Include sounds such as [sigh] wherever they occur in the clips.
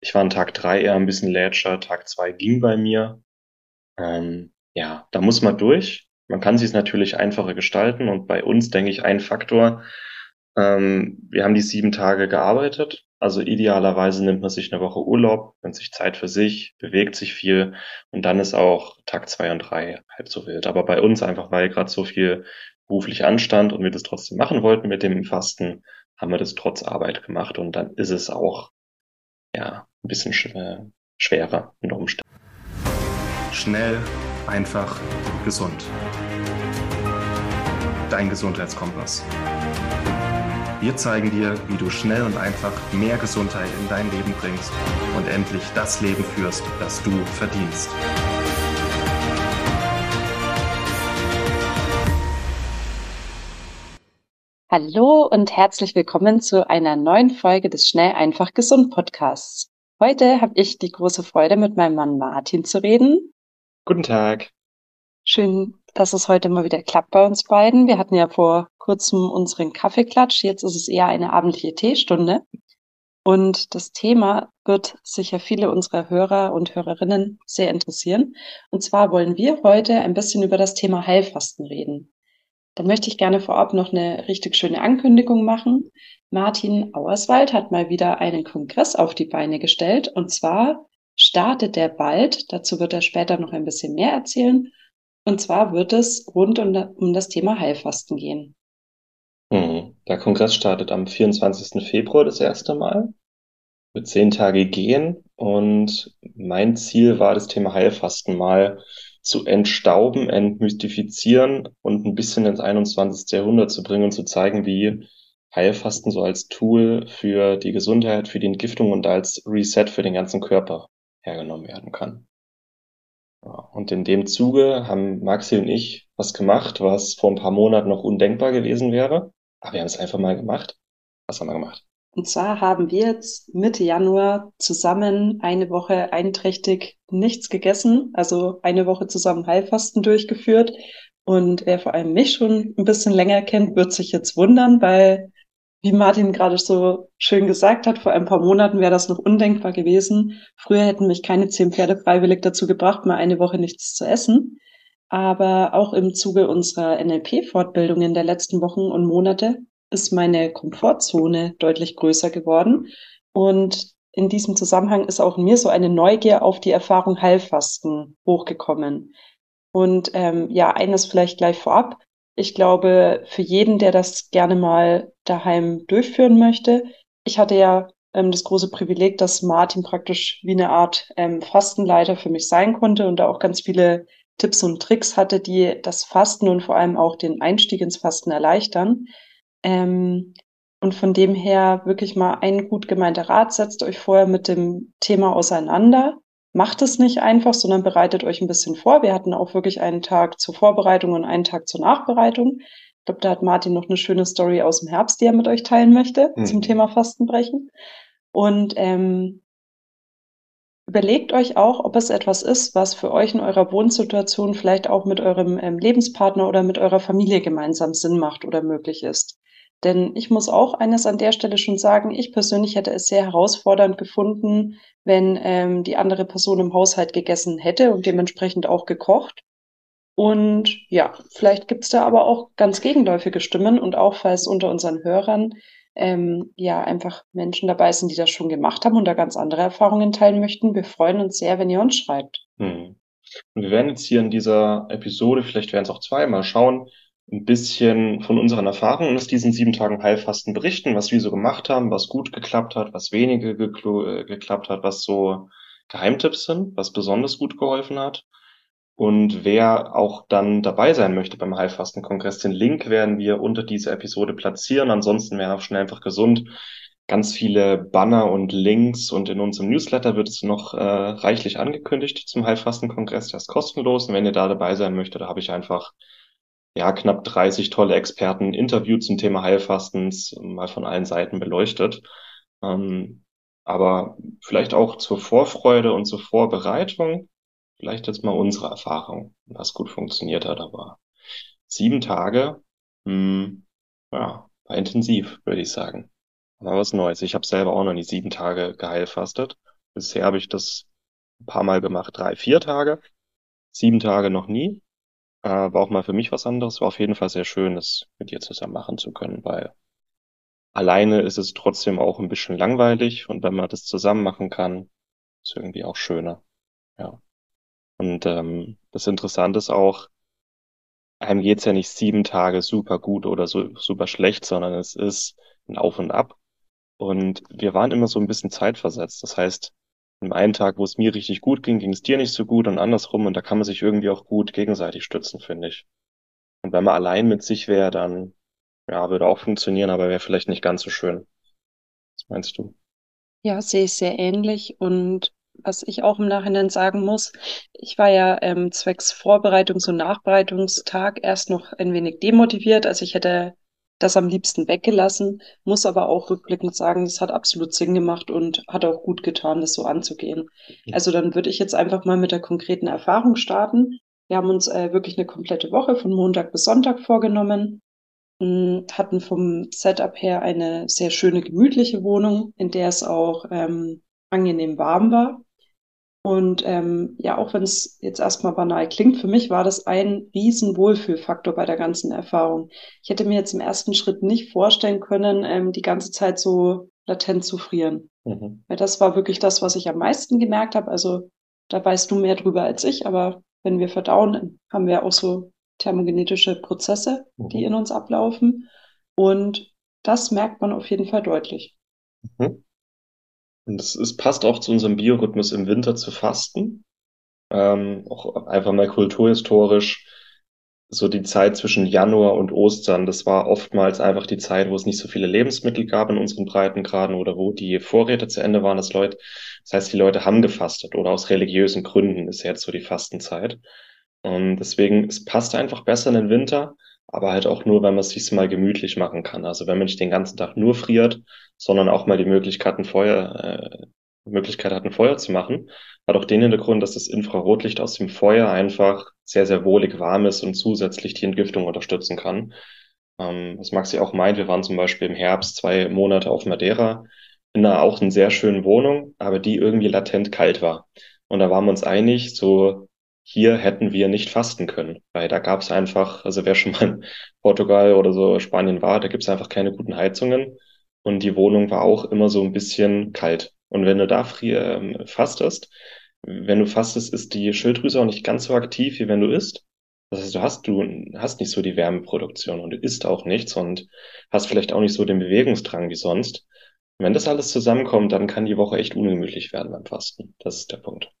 Ich war an Tag drei eher ein bisschen lätscher, Tag zwei ging bei mir. Ähm, ja, da muss man durch. Man kann sich es natürlich einfacher gestalten und bei uns denke ich ein Faktor. Ähm, wir haben die sieben Tage gearbeitet. Also idealerweise nimmt man sich eine Woche Urlaub, nimmt sich Zeit für sich, bewegt sich viel und dann ist auch Tag zwei und drei halb so wild. Aber bei uns einfach, weil gerade so viel beruflich anstand und wir das trotzdem machen wollten mit dem Fasten, haben wir das trotz Arbeit gemacht und dann ist es auch ja ein bisschen schwer, schwerer in der Umständen. Schnell, einfach, gesund. Dein Gesundheitskompass. Wir zeigen dir, wie du schnell und einfach mehr Gesundheit in dein Leben bringst und endlich das Leben führst, das du verdienst. Hallo und herzlich willkommen zu einer neuen Folge des Schnell einfach gesund Podcasts. Heute habe ich die große Freude, mit meinem Mann Martin zu reden. Guten Tag. Schön, dass es heute mal wieder klappt bei uns beiden. Wir hatten ja vor kurzem unseren Kaffeeklatsch. Jetzt ist es eher eine abendliche Teestunde. Und das Thema wird sicher viele unserer Hörer und Hörerinnen sehr interessieren. Und zwar wollen wir heute ein bisschen über das Thema Heilfasten reden. Da möchte ich gerne vorab noch eine richtig schöne Ankündigung machen. Martin Auerswald hat mal wieder einen Kongress auf die Beine gestellt. Und zwar startet der bald. Dazu wird er später noch ein bisschen mehr erzählen. Und zwar wird es rund um, um das Thema Heilfasten gehen. Mhm. Der Kongress startet am 24. Februar das erste Mal. Wird zehn Tage gehen und mein Ziel war, das Thema Heilfasten mal zu entstauben, entmystifizieren und ein bisschen ins 21. Jahrhundert zu bringen und zu zeigen, wie Heilfasten so als Tool für die Gesundheit, für die Entgiftung und als Reset für den ganzen Körper hergenommen werden kann. Und in dem Zuge haben Maxi und ich was gemacht, was vor ein paar Monaten noch undenkbar gewesen wäre. Aber wir haben es einfach mal gemacht. Was haben wir gemacht? Und zwar haben wir jetzt Mitte Januar zusammen eine Woche einträchtig nichts gegessen, also eine Woche zusammen Heilfasten durchgeführt. Und wer vor allem mich schon ein bisschen länger kennt, wird sich jetzt wundern, weil wie Martin gerade so schön gesagt hat, vor ein paar Monaten wäre das noch undenkbar gewesen. Früher hätten mich keine zehn Pferde freiwillig dazu gebracht, mal eine Woche nichts zu essen. Aber auch im Zuge unserer NLP-Fortbildungen der letzten Wochen und Monate ist meine Komfortzone deutlich größer geworden. Und in diesem Zusammenhang ist auch in mir so eine Neugier auf die Erfahrung Heilfasten hochgekommen. Und ähm, ja, eines vielleicht gleich vorab ich glaube, für jeden, der das gerne mal daheim durchführen möchte, ich hatte ja ähm, das große Privileg, dass Martin praktisch wie eine Art ähm, Fastenleiter für mich sein konnte und da auch ganz viele Tipps und Tricks hatte, die das Fasten und vor allem auch den Einstieg ins Fasten erleichtern. Ähm, und von dem her wirklich mal ein gut gemeinter Rat, setzt euch vorher mit dem Thema auseinander macht es nicht einfach, sondern bereitet euch ein bisschen vor. Wir hatten auch wirklich einen Tag zur Vorbereitung und einen Tag zur Nachbereitung. Ich glaube, da hat Martin noch eine schöne Story aus dem Herbst, die er mit euch teilen möchte mhm. zum Thema Fastenbrechen. Und ähm, überlegt euch auch, ob es etwas ist, was für euch in eurer Wohnsituation vielleicht auch mit eurem ähm, Lebenspartner oder mit eurer Familie gemeinsam Sinn macht oder möglich ist. Denn ich muss auch eines an der Stelle schon sagen, ich persönlich hätte es sehr herausfordernd gefunden, wenn ähm, die andere Person im Haushalt gegessen hätte und dementsprechend auch gekocht. Und ja, vielleicht gibt's da aber auch ganz gegenläufige Stimmen und auch falls unter unseren Hörern ähm, ja einfach Menschen dabei sind, die das schon gemacht haben und da ganz andere Erfahrungen teilen möchten. Wir freuen uns sehr, wenn ihr uns schreibt. Hm. Und wir werden jetzt hier in dieser Episode, vielleicht werden es auch zweimal schauen, ein bisschen von unseren Erfahrungen aus diesen sieben Tagen Heilfasten berichten, was wir so gemacht haben, was gut geklappt hat, was weniger äh, geklappt hat, was so Geheimtipps sind, was besonders gut geholfen hat. Und wer auch dann dabei sein möchte beim Heilfasten-Kongress, den Link werden wir unter dieser Episode platzieren. Ansonsten wäre auch schnell einfach gesund. Ganz viele Banner und Links und in unserem Newsletter wird es noch äh, reichlich angekündigt zum Heilfasten-Kongress. Der ist kostenlos. Und wenn ihr da dabei sein möchtet, da habe ich einfach ja, knapp 30 tolle Experten interviewt zum Thema Heilfastens, mal von allen Seiten beleuchtet. Ähm, aber vielleicht auch zur Vorfreude und zur Vorbereitung, vielleicht jetzt mal unsere Erfahrung, was gut funktioniert hat. Aber sieben Tage, mh, hm, ja, war intensiv, würde ich sagen. Aber was Neues. Ich habe selber auch noch nie sieben Tage geheilfastet. Bisher habe ich das ein paar Mal gemacht, drei, vier Tage, sieben Tage noch nie. Äh, war auch mal für mich was anderes. War auf jeden Fall sehr schön, das mit dir zusammen machen zu können, weil alleine ist es trotzdem auch ein bisschen langweilig und wenn man das zusammen machen kann, ist irgendwie auch schöner. Ja. Und ähm, das Interessante ist auch, einem geht's ja nicht sieben Tage super gut oder so super schlecht, sondern es ist ein Auf und Ab. Und wir waren immer so ein bisschen zeitversetzt. Das heißt, im einen Tag, wo es mir richtig gut ging, ging es dir nicht so gut und andersrum. Und da kann man sich irgendwie auch gut gegenseitig stützen, finde ich. Und wenn man allein mit sich wäre, dann, ja, würde auch funktionieren, aber wäre vielleicht nicht ganz so schön. Was meinst du? Ja, sehe ich sehr ähnlich. Und was ich auch im Nachhinein sagen muss, ich war ja ähm, zwecks Vorbereitungs- und Nachbereitungstag erst noch ein wenig demotiviert. Also ich hätte das am liebsten weggelassen, muss aber auch rückblickend sagen, das hat absolut Sinn gemacht und hat auch gut getan, das so anzugehen. Also dann würde ich jetzt einfach mal mit der konkreten Erfahrung starten. Wir haben uns äh, wirklich eine komplette Woche von Montag bis Sonntag vorgenommen, mh, hatten vom Setup her eine sehr schöne, gemütliche Wohnung, in der es auch ähm, angenehm warm war. Und ähm, ja, auch wenn es jetzt erstmal banal klingt, für mich war das ein riesen Wohlfühlfaktor bei der ganzen Erfahrung. Ich hätte mir jetzt im ersten Schritt nicht vorstellen können, ähm, die ganze Zeit so latent zu frieren. Mhm. Weil das war wirklich das, was ich am meisten gemerkt habe. Also da weißt du mehr drüber als ich, aber wenn wir verdauen, haben wir auch so thermogenetische Prozesse, mhm. die in uns ablaufen. Und das merkt man auf jeden Fall deutlich. Mhm. Und es, es passt auch zu unserem Biorhythmus im Winter zu fasten. Ähm, auch einfach mal kulturhistorisch so die Zeit zwischen Januar und Ostern, das war oftmals einfach die Zeit, wo es nicht so viele Lebensmittel gab in unseren Breitengraden oder wo die Vorräte zu Ende waren, das Leute, das heißt, die Leute haben gefastet oder aus religiösen Gründen ist jetzt so die Fastenzeit. Und deswegen, es passt einfach besser in den Winter aber halt auch nur, wenn man es sich mal gemütlich machen kann. Also wenn man nicht den ganzen Tag nur friert, sondern auch mal die Möglichkeit, ein Feuer, äh, Möglichkeit hat, ein Feuer zu machen. Hat auch den Hintergrund, dass das Infrarotlicht aus dem Feuer einfach sehr, sehr wohlig warm ist und zusätzlich die Entgiftung unterstützen kann. Ähm, was Maxi auch meint, wir waren zum Beispiel im Herbst zwei Monate auf Madeira in einer auch in sehr schönen Wohnung, aber die irgendwie latent kalt war. Und da waren wir uns einig, so hier hätten wir nicht fasten können, weil da gab es einfach, also wer schon mal in [laughs] Portugal oder so Spanien war, da gibt es einfach keine guten Heizungen und die Wohnung war auch immer so ein bisschen kalt. Und wenn du da frier, ähm, fastest, wenn du fastest, ist die Schilddrüse auch nicht ganz so aktiv, wie wenn du isst. Das heißt, du hast, du hast nicht so die Wärmeproduktion und du isst auch nichts und hast vielleicht auch nicht so den Bewegungsdrang wie sonst. Und wenn das alles zusammenkommt, dann kann die Woche echt ungemütlich werden beim Fasten. Das ist der Punkt.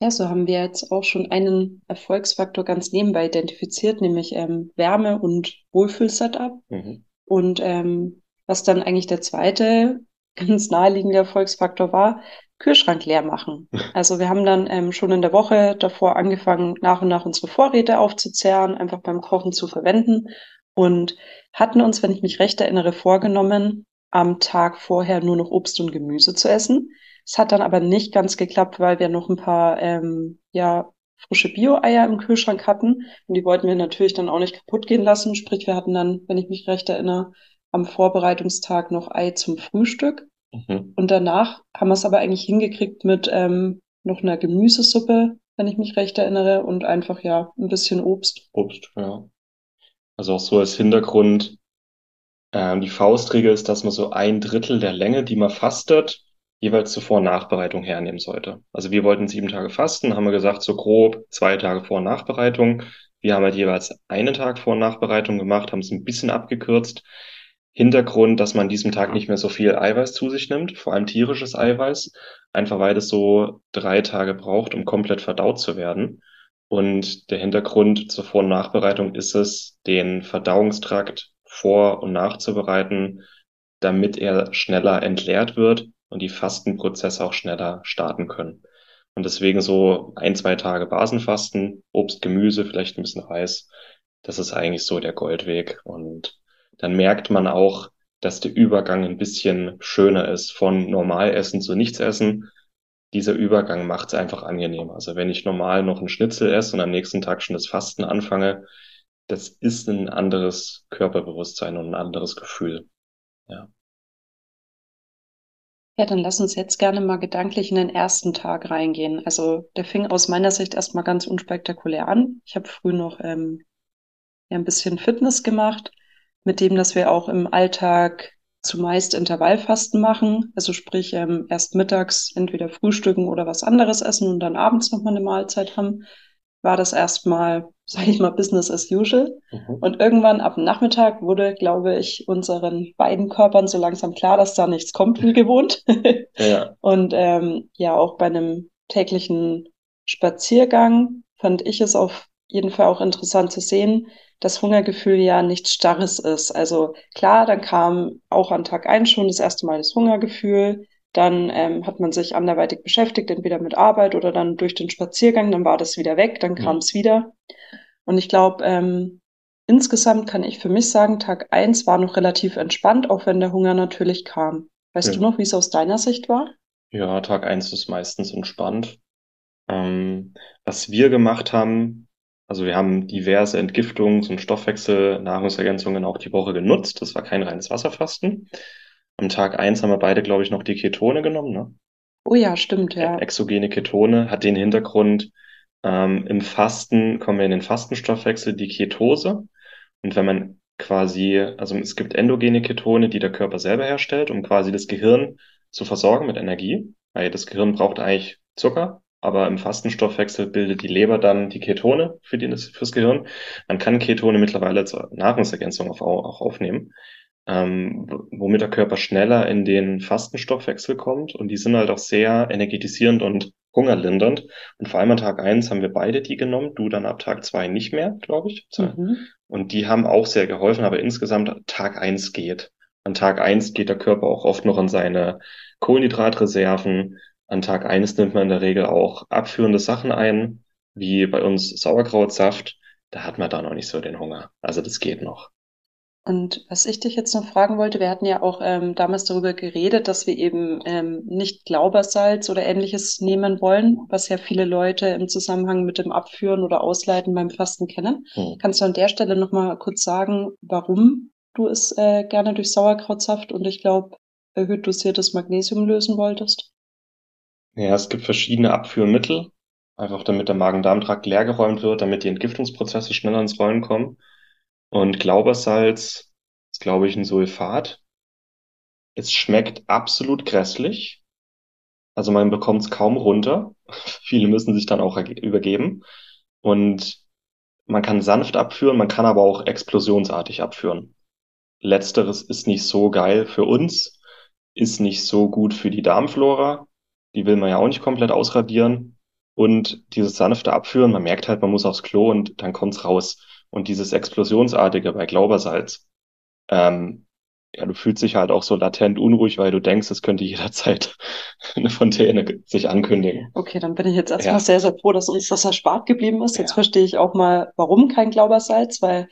Ja, so haben wir jetzt auch schon einen Erfolgsfaktor ganz nebenbei identifiziert, nämlich ähm, Wärme und Wohlfühl-Setup. Mhm. Und ähm, was dann eigentlich der zweite [laughs] ganz naheliegende Erfolgsfaktor war, Kühlschrank leer machen. [laughs] Also wir haben dann ähm, schon in der Woche davor angefangen, nach und nach unsere Vorräte aufzuzehren, einfach beim Kochen zu verwenden und hatten uns, wenn ich mich recht erinnere, vorgenommen, am Tag vorher nur noch Obst und Gemüse zu essen. Es hat dann aber nicht ganz geklappt, weil wir noch ein paar ähm, ja, frische Bio-Eier im Kühlschrank hatten. Und die wollten wir natürlich dann auch nicht kaputt gehen lassen. Sprich, wir hatten dann, wenn ich mich recht erinnere, am Vorbereitungstag noch Ei zum Frühstück. Mhm. Und danach haben wir es aber eigentlich hingekriegt mit ähm, noch einer Gemüsesuppe, wenn ich mich recht erinnere, und einfach ja ein bisschen Obst. Obst, ja. Also auch so als Hintergrund, ähm, die Faustregel ist, dass man so ein Drittel der Länge, die man fastet, jeweils zur Vor- und Nachbereitung hernehmen sollte. Also wir wollten sieben Tage fasten, haben wir gesagt, so grob zwei Tage Vor- und Nachbereitung. Wir haben halt jeweils einen Tag Vor- und Nachbereitung gemacht, haben es ein bisschen abgekürzt. Hintergrund, dass man an diesem Tag nicht mehr so viel Eiweiß zu sich nimmt, vor allem tierisches Eiweiß, einfach weil es so drei Tage braucht, um komplett verdaut zu werden. Und der Hintergrund zur Vor- und Nachbereitung ist es, den Verdauungstrakt vor- und nachzubereiten, damit er schneller entleert wird und die Fastenprozesse auch schneller starten können. Und deswegen so ein, zwei Tage Basenfasten, Obst, Gemüse, vielleicht ein bisschen Reis. Das ist eigentlich so der Goldweg. Und dann merkt man auch, dass der Übergang ein bisschen schöner ist von Normalessen zu Nichtsessen. Dieser Übergang macht es einfach angenehm. Also wenn ich normal noch ein Schnitzel esse und am nächsten Tag schon das Fasten anfange, das ist ein anderes Körperbewusstsein und ein anderes Gefühl. Ja. Ja, dann lass uns jetzt gerne mal gedanklich in den ersten Tag reingehen. Also der fing aus meiner Sicht erstmal ganz unspektakulär an. Ich habe früh noch ähm, ja, ein bisschen Fitness gemacht, mit dem, dass wir auch im Alltag zumeist Intervallfasten machen. Also sprich ähm, erst mittags entweder frühstücken oder was anderes essen und dann abends nochmal eine Mahlzeit haben. War das erstmal [laughs] sage ich mal, Business as usual. Mhm. Und irgendwann ab Nachmittag wurde, glaube ich, unseren beiden Körpern so langsam klar, dass da nichts kommt wie gewohnt. [laughs] ja. Und ähm, ja, auch bei einem täglichen Spaziergang fand ich es auf jeden Fall auch interessant zu sehen, dass Hungergefühl ja nichts Starres ist. Also klar, dann kam auch an Tag eins schon das erste Mal das Hungergefühl. Dann ähm, hat man sich anderweitig beschäftigt, entweder mit Arbeit oder dann durch den Spaziergang, dann war das wieder weg, dann kam es wieder. Und ich glaube, ähm, insgesamt kann ich für mich sagen, Tag eins war noch relativ entspannt, auch wenn der Hunger natürlich kam. Weißt ja. du noch, wie es aus deiner Sicht war? Ja, Tag eins ist meistens entspannt. Ähm, was wir gemacht haben, also wir haben diverse Entgiftungs- und Stoffwechsel, Nahrungsergänzungen auch die Woche genutzt. Das war kein reines Wasserfasten. Am Tag eins haben wir beide, glaube ich, noch die Ketone genommen, ne? Oh ja, stimmt, ja. Exogene Ketone hat den Hintergrund, ähm, im Fasten kommen wir in den Fastenstoffwechsel, die Ketose. Und wenn man quasi, also es gibt endogene Ketone, die der Körper selber herstellt, um quasi das Gehirn zu versorgen mit Energie. Weil das Gehirn braucht eigentlich Zucker, aber im Fastenstoffwechsel bildet die Leber dann die Ketone für die, fürs Gehirn. Man kann Ketone mittlerweile zur Nahrungsergänzung auch, auch aufnehmen ähm, womit der Körper schneller in den Fastenstoffwechsel kommt. Und die sind halt auch sehr energetisierend und hungerlindernd. Und vor allem an Tag eins haben wir beide die genommen, du dann ab Tag zwei nicht mehr, glaube ich. Mhm. Und die haben auch sehr geholfen, aber insgesamt Tag eins geht. An Tag eins geht der Körper auch oft noch an seine Kohlenhydratreserven. An Tag eins nimmt man in der Regel auch abführende Sachen ein, wie bei uns Sauerkrautsaft. Da hat man da noch nicht so den Hunger. Also das geht noch. Und was ich dich jetzt noch fragen wollte, wir hatten ja auch ähm, damals darüber geredet, dass wir eben ähm, nicht Glaubersalz oder ähnliches nehmen wollen, was ja viele Leute im Zusammenhang mit dem Abführen oder Ausleiten beim Fasten kennen. Hm. Kannst du an der Stelle nochmal kurz sagen, warum du es äh, gerne durch Sauerkrautsaft und ich glaube erhöht dosiertes Magnesium lösen wolltest? Ja, es gibt verschiedene Abführmittel, einfach damit der Magen-Darm-Trakt leergeräumt wird, damit die Entgiftungsprozesse schneller ins Rollen kommen. Und Glaubersalz ist, glaube ich, ein Sulfat. Es schmeckt absolut grässlich. Also man bekommt es kaum runter. [laughs] Viele müssen sich dann auch übergeben. Und man kann sanft abführen, man kann aber auch explosionsartig abführen. Letzteres ist nicht so geil für uns, ist nicht so gut für die Darmflora. Die will man ja auch nicht komplett ausradieren. Und dieses sanfte Abführen, man merkt halt, man muss aufs Klo und dann kommt's raus. Und dieses Explosionsartige bei Glaubersalz, ähm, ja, du fühlst dich halt auch so latent unruhig, weil du denkst, es könnte jederzeit [laughs] eine Fontäne sich ankündigen. Okay, dann bin ich jetzt erstmal ja. sehr, sehr froh, dass uns das erspart geblieben ist. Jetzt ja. verstehe ich auch mal, warum kein Glaubersalz, weil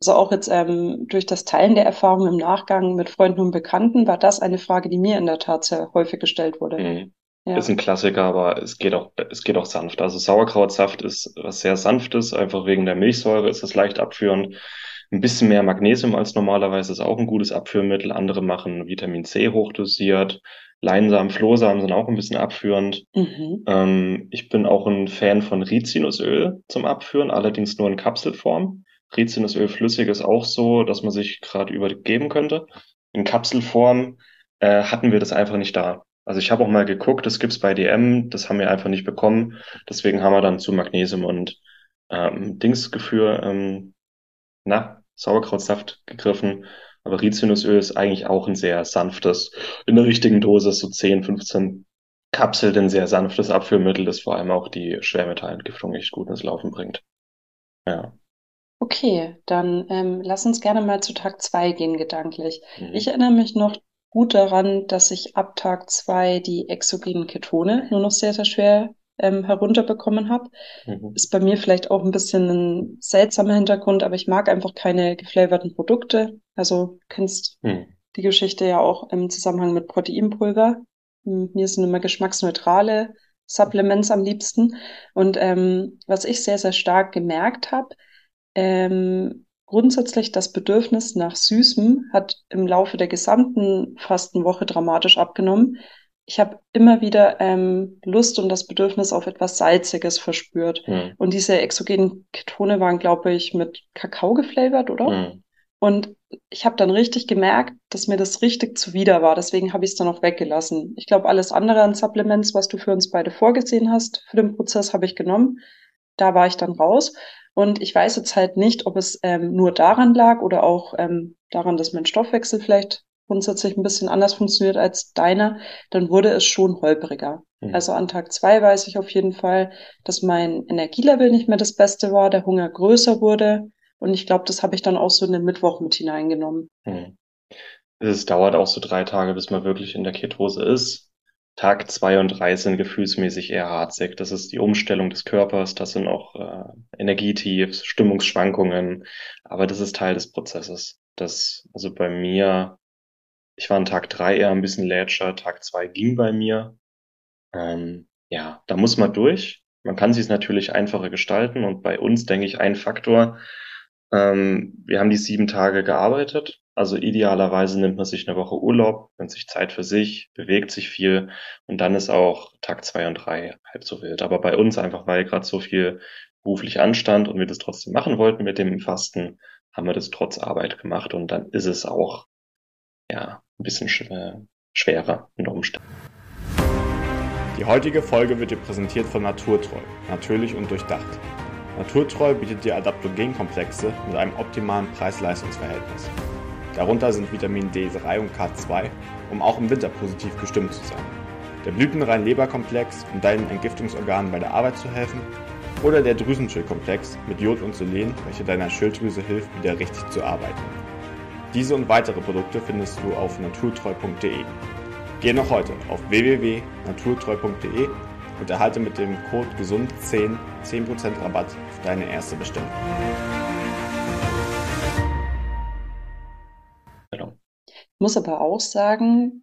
also auch jetzt ähm, durch das Teilen der Erfahrungen im Nachgang mit Freunden und Bekannten war das eine Frage, die mir in der Tat sehr häufig gestellt wurde. Mhm. Ja. Ist ein Klassiker, aber es geht auch, es geht auch sanft. Also Sauerkrautsaft ist was sehr sanftes, einfach wegen der Milchsäure ist es leicht abführend. Ein bisschen mehr Magnesium als normalerweise ist auch ein gutes Abführmittel. Andere machen Vitamin C hochdosiert. Leinsamen, Flohsamen sind auch ein bisschen abführend. Mhm. Ähm, ich bin auch ein Fan von Rizinusöl zum Abführen, allerdings nur in Kapselform. Rizinusöl flüssig ist auch so, dass man sich gerade übergeben könnte. In Kapselform äh, hatten wir das einfach nicht da. Also ich habe auch mal geguckt, das gibt's bei DM, das haben wir einfach nicht bekommen. Deswegen haben wir dann zu Magnesium und ähm, Dingsgefühl, ähm, na, Sauerkrautsaft gegriffen. Aber Rizinusöl ist eigentlich auch ein sehr sanftes, in der richtigen Dosis, so 10, 15 Kapseln, ein sehr sanftes Abführmittel, das vor allem auch die Schwermetallentgiftung echt gut ins Laufen bringt. Ja. Okay, dann ähm, lass uns gerne mal zu Tag zwei gehen, gedanklich. Mhm. Ich erinnere mich noch, gut daran, dass ich ab Tag zwei die exogenen Ketone nur noch sehr, sehr schwer ähm, herunterbekommen habe. Mhm. Ist bei mir vielleicht auch ein bisschen ein seltsamer Hintergrund, aber ich mag einfach keine geflavorten Produkte. Also kennst mhm. die Geschichte ja auch im Zusammenhang mit Proteinpulver. Hm, mir sind immer geschmacksneutrale Supplements am liebsten. Und ähm, was ich sehr, sehr stark gemerkt habe, ähm, Grundsätzlich das Bedürfnis nach Süßem hat im Laufe der gesamten Fastenwoche dramatisch abgenommen. ich habe immer wieder ähm, Lust und das Bedürfnis auf etwas Salziges verspürt. Hm. Und diese exogenen Ketone waren, glaube ich, mit Kakao geflavored, oder? Hm. Und ich habe dann richtig gemerkt, dass mir das richtig zuwider war. Deswegen habe ich es dann auch weggelassen. Ich glaube, alles andere an Supplements, was du für uns beide vorgesehen hast, für den Prozess habe ich genommen. Da war ich dann raus. Und ich weiß jetzt halt nicht, ob es ähm, nur daran lag oder auch ähm, daran, dass mein Stoffwechsel vielleicht grundsätzlich ein bisschen anders funktioniert als deiner, dann wurde es schon holpriger. Mhm. Also an Tag zwei weiß ich auf jeden Fall, dass mein Energielevel nicht mehr das Beste war, der Hunger größer wurde. Und ich glaube, das habe ich dann auch so in den Mittwoch mit hineingenommen. Mhm. Es dauert auch so drei Tage, bis man wirklich in der Ketose ist. Tag zwei und drei sind gefühlsmäßig eher harzig. Das ist die Umstellung des Körpers, das sind auch äh, Energietiefs, Stimmungsschwankungen, aber das ist Teil des Prozesses. Das, also bei mir ich war an Tag drei eher ein bisschen lätscher, Tag zwei ging bei mir. Ähm, ja, da muss man durch. Man kann sich es natürlich einfacher gestalten und bei uns denke ich ein Faktor. Ähm, wir haben die sieben Tage gearbeitet. Also idealerweise nimmt man sich eine Woche Urlaub, nimmt sich Zeit für sich, bewegt sich viel und dann ist auch Tag zwei und drei halb so wild. Aber bei uns einfach, weil gerade so viel beruflich anstand und wir das trotzdem machen wollten mit dem Fasten, haben wir das trotz Arbeit gemacht und dann ist es auch ja, ein bisschen schwerer unter Umständen. Die heutige Folge wird dir präsentiert von Naturtreu, natürlich und durchdacht. Naturtreu bietet dir Adaptogenkomplexe mit einem optimalen Preis-Leistungs-Verhältnis. Darunter sind Vitamin D3 und K2, um auch im Winter positiv gestimmt zu sein. Der blütenrein Leberkomplex, um deinen Entgiftungsorganen bei der Arbeit zu helfen. Oder der Drüsenschildkomplex mit Jod und Selen, welcher deiner Schilddrüse hilft, wieder richtig zu arbeiten. Diese und weitere Produkte findest du auf naturtreu.de. Geh noch heute auf www.naturtreu.de und erhalte mit dem Code GESUND10 10% Rabatt auf deine erste Bestellung. Ich muss aber auch sagen,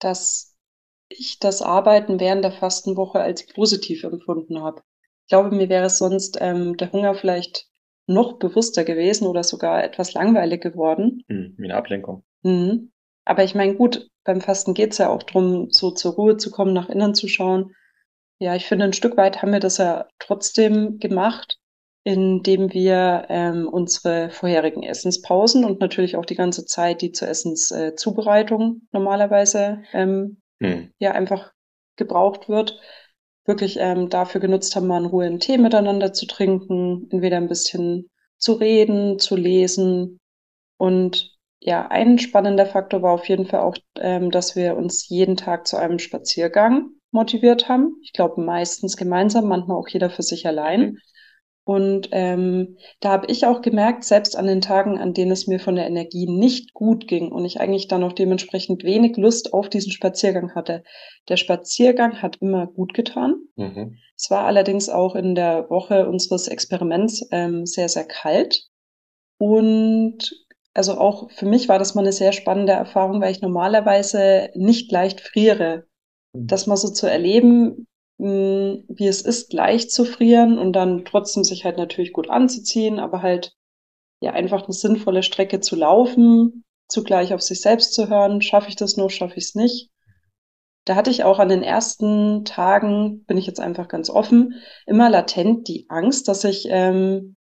dass ich das Arbeiten während der Fastenwoche als positiv empfunden habe. Ich glaube, mir wäre sonst ähm, der Hunger vielleicht noch bewusster gewesen oder sogar etwas langweilig geworden. Hm, wie eine Ablenkung. Mhm. Aber ich meine, gut, beim Fasten geht's ja auch drum, so zur Ruhe zu kommen, nach innen zu schauen. Ja, ich finde, ein Stück weit haben wir das ja trotzdem gemacht, indem wir ähm, unsere vorherigen Essenspausen und natürlich auch die ganze Zeit, die zur Essenszubereitung äh, normalerweise ähm, hm. ja einfach gebraucht wird, wirklich ähm, dafür genutzt haben, mal in Ruhe einen Tee miteinander zu trinken, entweder ein bisschen zu reden, zu lesen. Und ja, ein spannender Faktor war auf jeden Fall auch, ähm, dass wir uns jeden Tag zu einem Spaziergang motiviert haben. Ich glaube meistens gemeinsam, manchmal auch jeder für sich allein. Und ähm, da habe ich auch gemerkt, selbst an den Tagen, an denen es mir von der Energie nicht gut ging und ich eigentlich dann auch dementsprechend wenig Lust auf diesen Spaziergang hatte. Der Spaziergang hat immer gut getan. Mhm. Es war allerdings auch in der Woche unseres Experiments ähm, sehr, sehr kalt. Und also auch für mich war das mal eine sehr spannende Erfahrung, weil ich normalerweise nicht leicht friere. Das mal so zu erleben, wie es ist, leicht zu frieren und dann trotzdem sich halt natürlich gut anzuziehen, aber halt ja einfach eine sinnvolle Strecke zu laufen, zugleich auf sich selbst zu hören, schaffe ich das noch, schaffe ich es nicht. Da hatte ich auch an den ersten Tagen, bin ich jetzt einfach ganz offen, immer latent die Angst, dass ich ähm,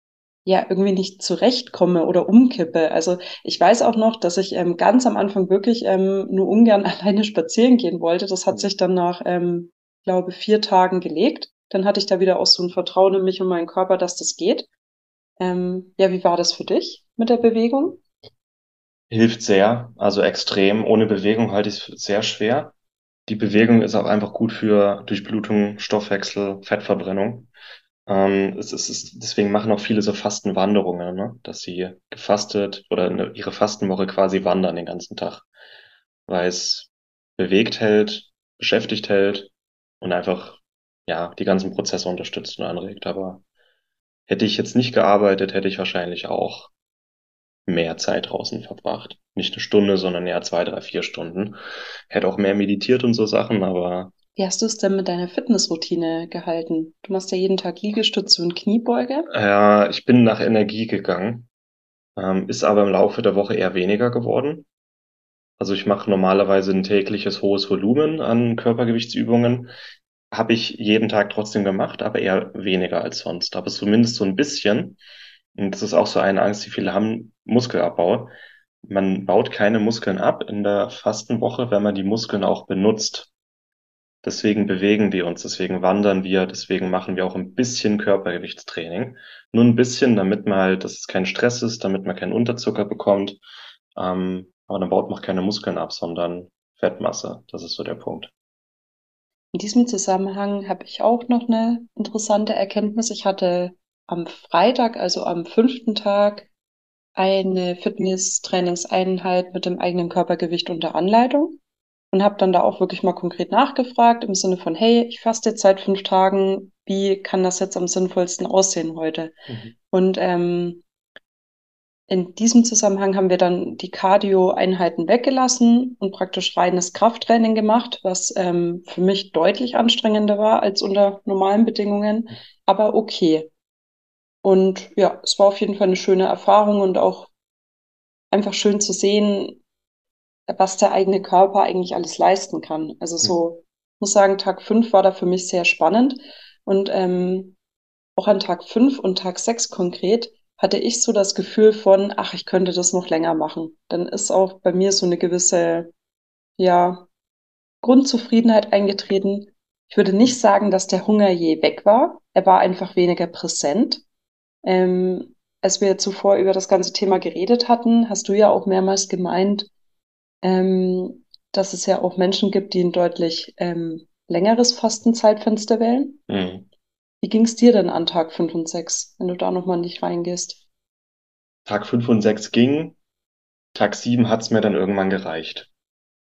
ja irgendwie nicht zurechtkomme oder umkippe. Also ich weiß auch noch, dass ich ähm, ganz am Anfang wirklich ähm, nur ungern [laughs] alleine spazieren gehen wollte. Das hat sich dann nach ähm, glaube, vier Tagen gelegt. Dann hatte ich da wieder auch so ein Vertrauen in mich und meinen Körper, dass das geht. Ähm, ja, wie war das für dich mit der Bewegung? Hilft sehr, also extrem. Ohne Bewegung halte ich es sehr schwer. Die Bewegung ist auch einfach gut für Durchblutung, Stoffwechsel, Fettverbrennung. Ähm, es ist, es, deswegen machen auch viele so Fastenwanderungen, ne? dass sie gefastet oder eine, ihre Fastenwoche quasi wandern den ganzen Tag, weil es bewegt hält, beschäftigt hält und einfach ja die ganzen Prozesse unterstützt und anregt. Aber hätte ich jetzt nicht gearbeitet, hätte ich wahrscheinlich auch mehr Zeit draußen verbracht. Nicht eine Stunde, sondern eher zwei, drei, vier Stunden. Hätte auch mehr meditiert und so Sachen, aber. Wie hast du es denn mit deiner Fitnessroutine gehalten? Du machst ja jeden Tag Liegestütze und Kniebeuge. Ja, ich bin nach Energie gegangen, ähm, ist aber im Laufe der Woche eher weniger geworden. Also ich mache normalerweise ein tägliches hohes Volumen an Körpergewichtsübungen. Habe ich jeden Tag trotzdem gemacht, aber eher weniger als sonst. Aber zumindest so ein bisschen. Und das ist auch so eine Angst, die viele haben, Muskelabbau. Man baut keine Muskeln ab in der Fastenwoche, wenn man die Muskeln auch benutzt. Deswegen bewegen wir uns, deswegen wandern wir, deswegen machen wir auch ein bisschen Körpergewichtstraining. Nur ein bisschen, damit man halt, dass es kein Stress ist, damit man keinen Unterzucker bekommt. Ähm, aber dann baut man keine Muskeln ab, sondern Fettmasse. Das ist so der Punkt. In diesem Zusammenhang habe ich auch noch eine interessante Erkenntnis. Ich hatte am Freitag, also am fünften Tag, eine Fitness-Trainingseinheit mit dem eigenen Körpergewicht unter Anleitung und habe dann da auch wirklich mal konkret nachgefragt im Sinne von, hey, ich faste jetzt seit fünf Tagen, wie kann das jetzt am sinnvollsten aussehen heute? Mhm. Und ähm, in diesem Zusammenhang haben wir dann die Cardio-Einheiten weggelassen und praktisch reines Krafttraining gemacht, was ähm, für mich deutlich anstrengender war als unter normalen Bedingungen, aber okay. Und ja, es war auf jeden Fall eine schöne Erfahrung und auch einfach schön zu sehen, was der eigene Körper eigentlich alles leisten kann. Also so, muss sagen, Tag fünf war da für mich sehr spannend. Und ähm, auch an Tag fünf und Tag sechs konkret hatte ich so das Gefühl von, ach, ich könnte das noch länger machen. Dann ist auch bei mir so eine gewisse, ja, Grundzufriedenheit eingetreten. Ich würde nicht sagen, dass der Hunger je weg war. Er war einfach weniger präsent. Ähm, als wir zuvor über das ganze Thema geredet hatten, hast du ja auch mehrmals gemeint, ähm, dass es ja auch Menschen gibt, die ein deutlich ähm, längeres Fastenzeitfenster wählen. Mhm. Wie ging es dir denn an Tag 5 und 6, wenn du da nochmal nicht reingehst? Tag 5 und 6 ging. Tag 7 hat es mir dann irgendwann gereicht.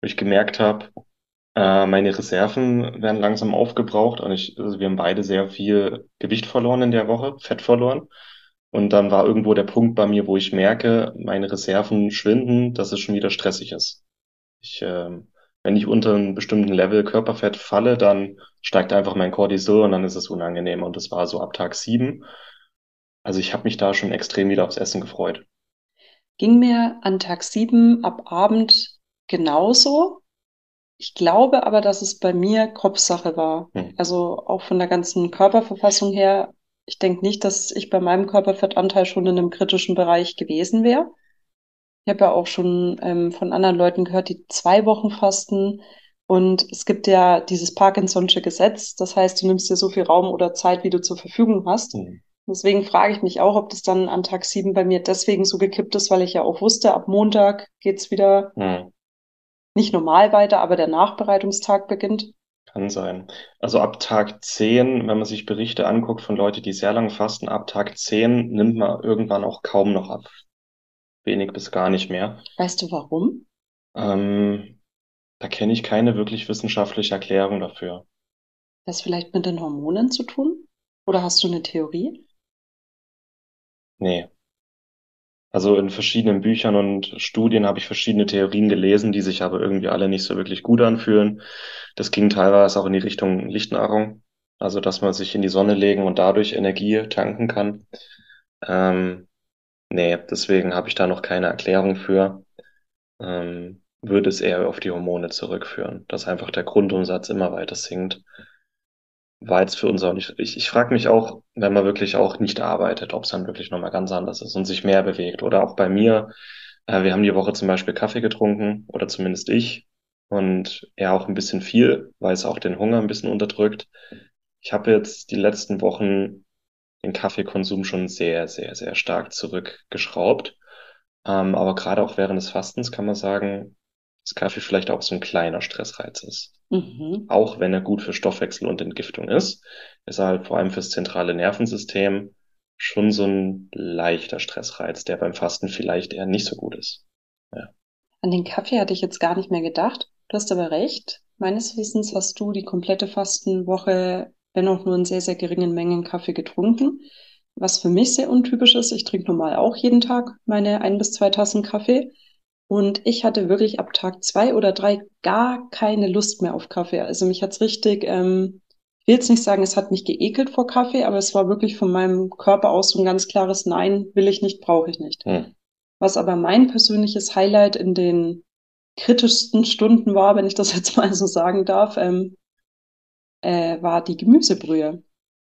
Wo ich gemerkt habe, äh, meine Reserven werden langsam aufgebraucht und ich, also wir haben beide sehr viel Gewicht verloren in der Woche, Fett verloren. Und dann war irgendwo der Punkt bei mir, wo ich merke, meine Reserven schwinden, dass es schon wieder stressig ist. Ich, äh, wenn ich unter einem bestimmten Level Körperfett falle, dann steigt einfach mein Cortisol und dann ist es unangenehm. Und das war so ab Tag sieben. Also ich habe mich da schon extrem wieder aufs Essen gefreut. Ging mir an Tag sieben ab Abend genauso. Ich glaube aber, dass es bei mir Kopfsache war. Hm. Also auch von der ganzen Körperverfassung her ich denke nicht, dass ich bei meinem Körperfettanteil schon in einem kritischen Bereich gewesen wäre. Ich habe ja auch schon ähm, von anderen Leuten gehört, die zwei Wochen fasten. Und es gibt ja dieses Parkinson'sche Gesetz. Das heißt, du nimmst dir so viel Raum oder Zeit, wie du zur Verfügung hast. Mhm. Deswegen frage ich mich auch, ob das dann an Tag sieben bei mir deswegen so gekippt ist, weil ich ja auch wusste, ab Montag geht's wieder mhm. nicht normal weiter, aber der Nachbereitungstag beginnt. Kann sein. Also ab Tag 10, wenn man sich Berichte anguckt von Leuten, die sehr lange fasten, ab Tag 10 nimmt man irgendwann auch kaum noch ab. Wenig bis gar nicht mehr. Weißt du warum? Ähm, da kenne ich keine wirklich wissenschaftliche Erklärung dafür. Das vielleicht mit den Hormonen zu tun? Oder hast du eine Theorie? Nee. Also in verschiedenen Büchern und Studien habe ich verschiedene Theorien gelesen, die sich aber irgendwie alle nicht so wirklich gut anfühlen. Das ging teilweise auch in die Richtung Lichtnahrung, also dass man sich in die Sonne legen und dadurch Energie tanken kann. Ähm, nee, deswegen habe ich da noch keine Erklärung für. Ähm, würde es eher auf die Hormone zurückführen, dass einfach der Grundumsatz immer weiter sinkt war jetzt für uns auch nicht. Ich, ich frage mich auch, wenn man wirklich auch nicht arbeitet, ob es dann wirklich nochmal ganz anders ist und sich mehr bewegt. Oder auch bei mir, äh, wir haben die Woche zum Beispiel Kaffee getrunken, oder zumindest ich. Und er auch ein bisschen viel, weil es auch den Hunger ein bisschen unterdrückt. Ich habe jetzt die letzten Wochen den Kaffeekonsum schon sehr, sehr, sehr stark zurückgeschraubt. Ähm, aber gerade auch während des Fastens kann man sagen, dass Kaffee vielleicht auch so ein kleiner Stressreiz ist. Mhm. Auch wenn er gut für Stoffwechsel und Entgiftung ist, ist er halt vor allem fürs zentrale Nervensystem schon so ein leichter Stressreiz, der beim Fasten vielleicht eher nicht so gut ist. Ja. An den Kaffee hatte ich jetzt gar nicht mehr gedacht. Du hast aber recht. Meines Wissens hast du die komplette Fastenwoche, wenn auch nur in sehr, sehr geringen Mengen Kaffee getrunken. Was für mich sehr untypisch ist, ich trinke normal auch jeden Tag meine ein bis zwei Tassen Kaffee. Und ich hatte wirklich ab Tag zwei oder drei gar keine Lust mehr auf Kaffee. Also mich hat's richtig, ähm, ich will jetzt nicht sagen, es hat mich geekelt vor Kaffee, aber es war wirklich von meinem Körper aus so ein ganz klares Nein, will ich nicht, brauche ich nicht. Hm. Was aber mein persönliches Highlight in den kritischsten Stunden war, wenn ich das [laughs] jetzt mal so sagen darf, ähm, äh, war die Gemüsebrühe.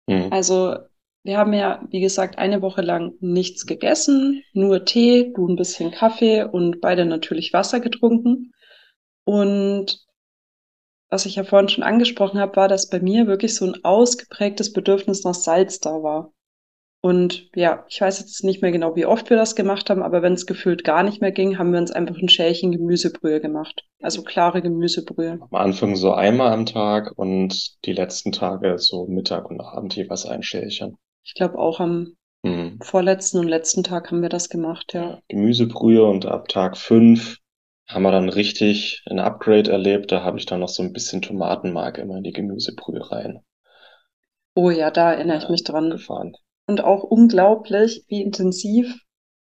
Mhm. Also wir haben ja, wie gesagt, eine Woche lang nichts gegessen, nur Tee, du ein bisschen Kaffee und beide natürlich Wasser getrunken. Und was ich ja vorhin schon angesprochen habe, war, dass bei mir wirklich so ein ausgeprägtes Bedürfnis nach Salz da war. Und ja, ich weiß jetzt nicht mehr genau, wie oft wir das gemacht haben, aber wenn es gefühlt gar nicht mehr ging, haben wir uns einfach ein Schälchen Gemüsebrühe gemacht. Also klare Gemüsebrühe. Am Anfang so einmal am Tag und die letzten Tage so Mittag und Abend jeweils ein Schälchen. Ich glaube auch am hm. vorletzten und letzten Tag haben wir das gemacht, ja. Gemüsebrühe und ab Tag fünf haben wir dann richtig ein Upgrade erlebt. Da habe ich dann noch so ein bisschen Tomatenmark immer in die Gemüsebrühe rein. Oh ja, da erinnere ja, ich mich dran. Gefahren und auch unglaublich, wie intensiv